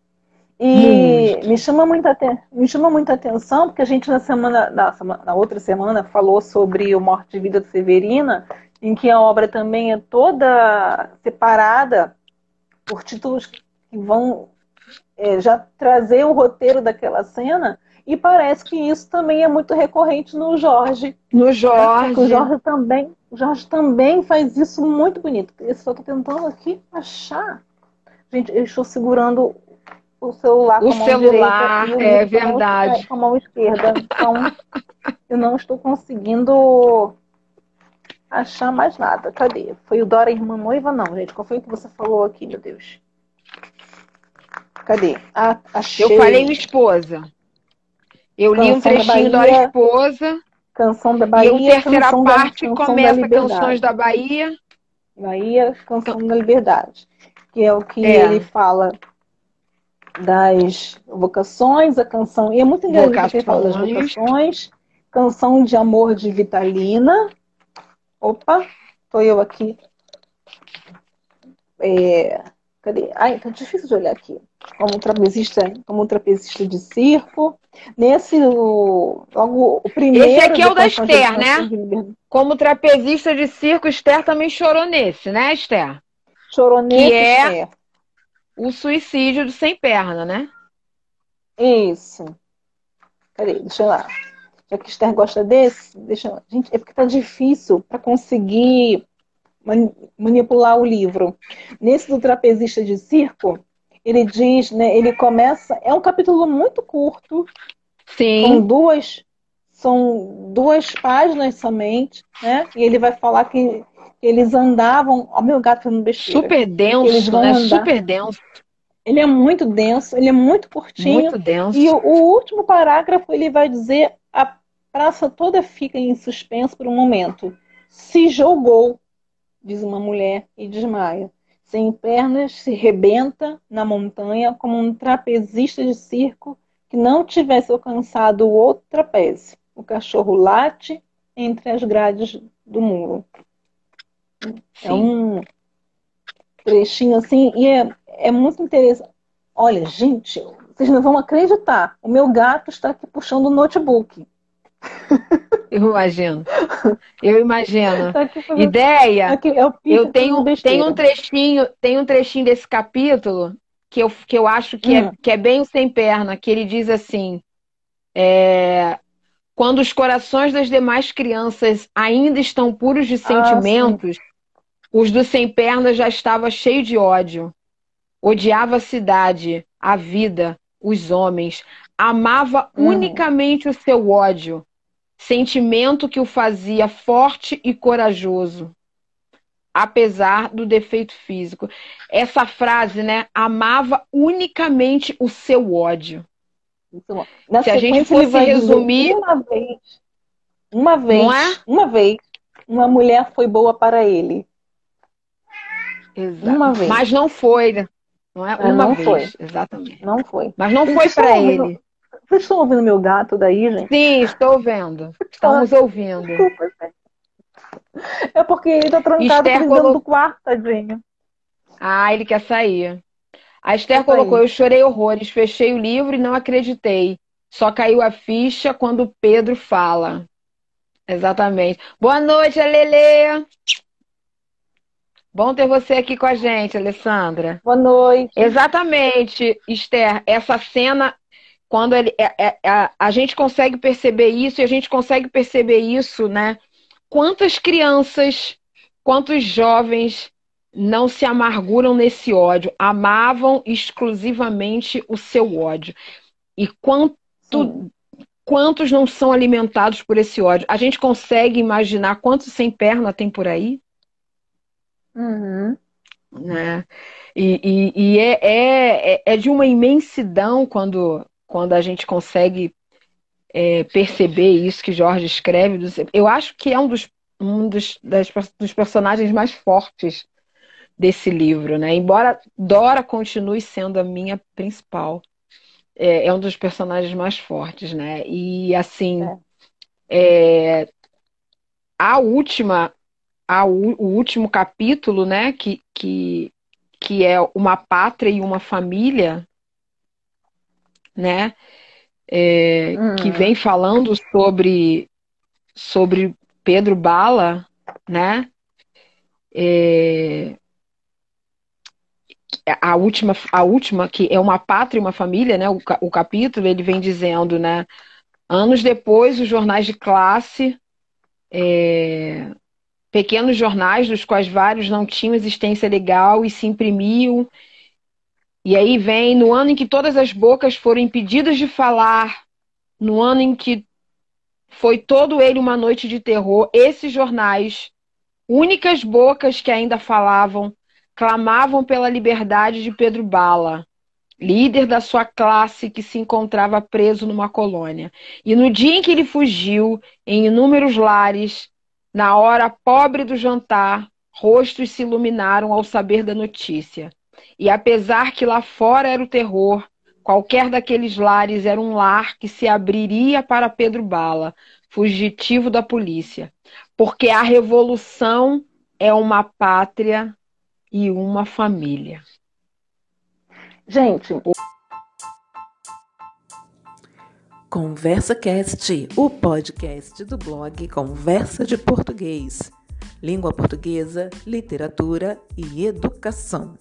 E me chama muita me chama muita atenção porque a gente na semana na, na outra semana falou sobre o Morte e Vida de Severina, em que a obra também é toda separada por títulos que vão é, já trazer o roteiro daquela cena. E parece que isso também é muito recorrente no Jorge. No Jorge. o Jorge também o Jorge também faz isso muito bonito. Eu só estou tentando aqui achar. Gente, eu estou segurando o celular o com a mão celular, direita. é verdade. Com a mão esquerda. Então, eu não estou conseguindo achar mais nada. Cadê? Foi o Dora Irmã Noiva? Não, gente. Qual foi o que você falou aqui, meu Deus? Cadê? Ah, achei. Eu falei esposa. Eu li um trechinho da Esposa. Canção da Bahia. E a terceira parte da, começa Canções da Bahia. Bahia, Canção Can... da Liberdade. que é o que é. ele fala das vocações, a canção. E é muito interessante que ele fala das vocações, canção de amor de Vitalina. Opa, tô eu aqui. É, cadê? Ai, tá difícil de olhar aqui. Como trapezista, como trapezista de circo. Nesse, o, logo o primeiro. Esse aqui é o da Esther, né? Como trapezista de circo, Esther também chorou nesse, né, Esther? Chorou nesse. Que é Esther o suicídio do sem perna, né? Isso. Peraí, deixa eu lá. Já que Esther gosta desse, deixa eu... Gente, é porque tá difícil para conseguir manipular o livro. Nesse do trapezista de circo, ele diz, né, ele começa, é um capítulo muito curto. Sim. Com duas são duas páginas somente, né? E ele vai falar que eles andavam. Ó, meu gato fazendo besteira. Super denso, né? Andar. Super denso. Ele é muito denso, ele é muito curtinho. Muito denso. E o, o último parágrafo ele vai dizer: a praça toda fica em suspenso por um momento. Se jogou, diz uma mulher, e desmaia. Sem pernas, se rebenta na montanha como um trapezista de circo que não tivesse alcançado o outro trapézio. O cachorro late entre as grades do muro. É um trechinho assim, e é, é muito interessante. Olha, gente, vocês não vão acreditar. O meu gato está aqui puxando o notebook. Eu imagino. Eu imagino. Tá Ideia. Aqui é eu tenho, tenho um trechinho, tem um trechinho desse capítulo que eu, que eu acho que, é, hum. é, que é bem o sem perna, que ele diz assim: é, quando os corações das demais crianças ainda estão puros de ah, sentimentos, ah, os do sem pernas já estava cheio de ódio. Odiava a cidade, a vida, os homens. Amava uhum. unicamente o seu ódio, sentimento que o fazia forte e corajoso, apesar do defeito físico. Essa frase, né? Amava unicamente o seu ódio. Na Se a gente fosse resumir. Uma vez, uma vez, é? uma vez, uma mulher foi boa para ele. Exato. Uma vez. Mas não foi, né? Não é? é uma não vez. Foi. Exatamente. Não foi. Mas não foi para ele. Vocês estão ouvindo meu gato daí, gente? Sim, estou vendo. Estamos ah, ouvindo. Desculpa, É porque ele está trancado dentro colocou... do quarto, tadinho. Ah, ele quer sair. A Esther colocou: Eu chorei horrores, fechei o livro e não acreditei. Só caiu a ficha quando Pedro fala. Exatamente. Boa noite, Alele. Bom ter você aqui com a gente, Alessandra. Boa noite. Exatamente, Esther. Essa cena, quando ele, é, é, é, a gente consegue perceber isso, e a gente consegue perceber isso, né? Quantas crianças, quantos jovens não se amarguram nesse ódio, amavam exclusivamente o seu ódio. E quanto, quantos não são alimentados por esse ódio? A gente consegue imaginar quantos sem perna tem por aí? Uhum. Né? E, e, e é, é, é de uma imensidão quando, quando a gente consegue é, perceber isso que Jorge escreve. Eu acho que é um dos, um dos, das, dos personagens mais fortes desse livro, né? Embora Dora continue sendo a minha principal, é, é um dos personagens mais fortes, né? E assim, é. É, a última, a, o último capítulo, né? Que, que, que é uma pátria e uma família, né? É, uhum. Que vem falando sobre sobre Pedro Bala, né? É, a última, a última, que é uma pátria e uma família, né? O, o capítulo, ele vem dizendo, né? Anos depois, os jornais de classe, é, pequenos jornais, dos quais vários não tinham existência legal e se imprimiam. E aí vem, no ano em que todas as bocas foram impedidas de falar, no ano em que foi todo ele uma noite de terror, esses jornais, únicas bocas que ainda falavam, clamavam pela liberdade de Pedro Bala, líder da sua classe que se encontrava preso numa colônia. E no dia em que ele fugiu, em inúmeros lares, na hora pobre do jantar, rostos se iluminaram ao saber da notícia. E apesar que lá fora era o terror, qualquer daqueles lares era um lar que se abriria para Pedro Bala, fugitivo da polícia. Porque a revolução é uma pátria e uma família. Gente, Conversa Cast, o podcast do blog Conversa de Português. Língua portuguesa, literatura e educação.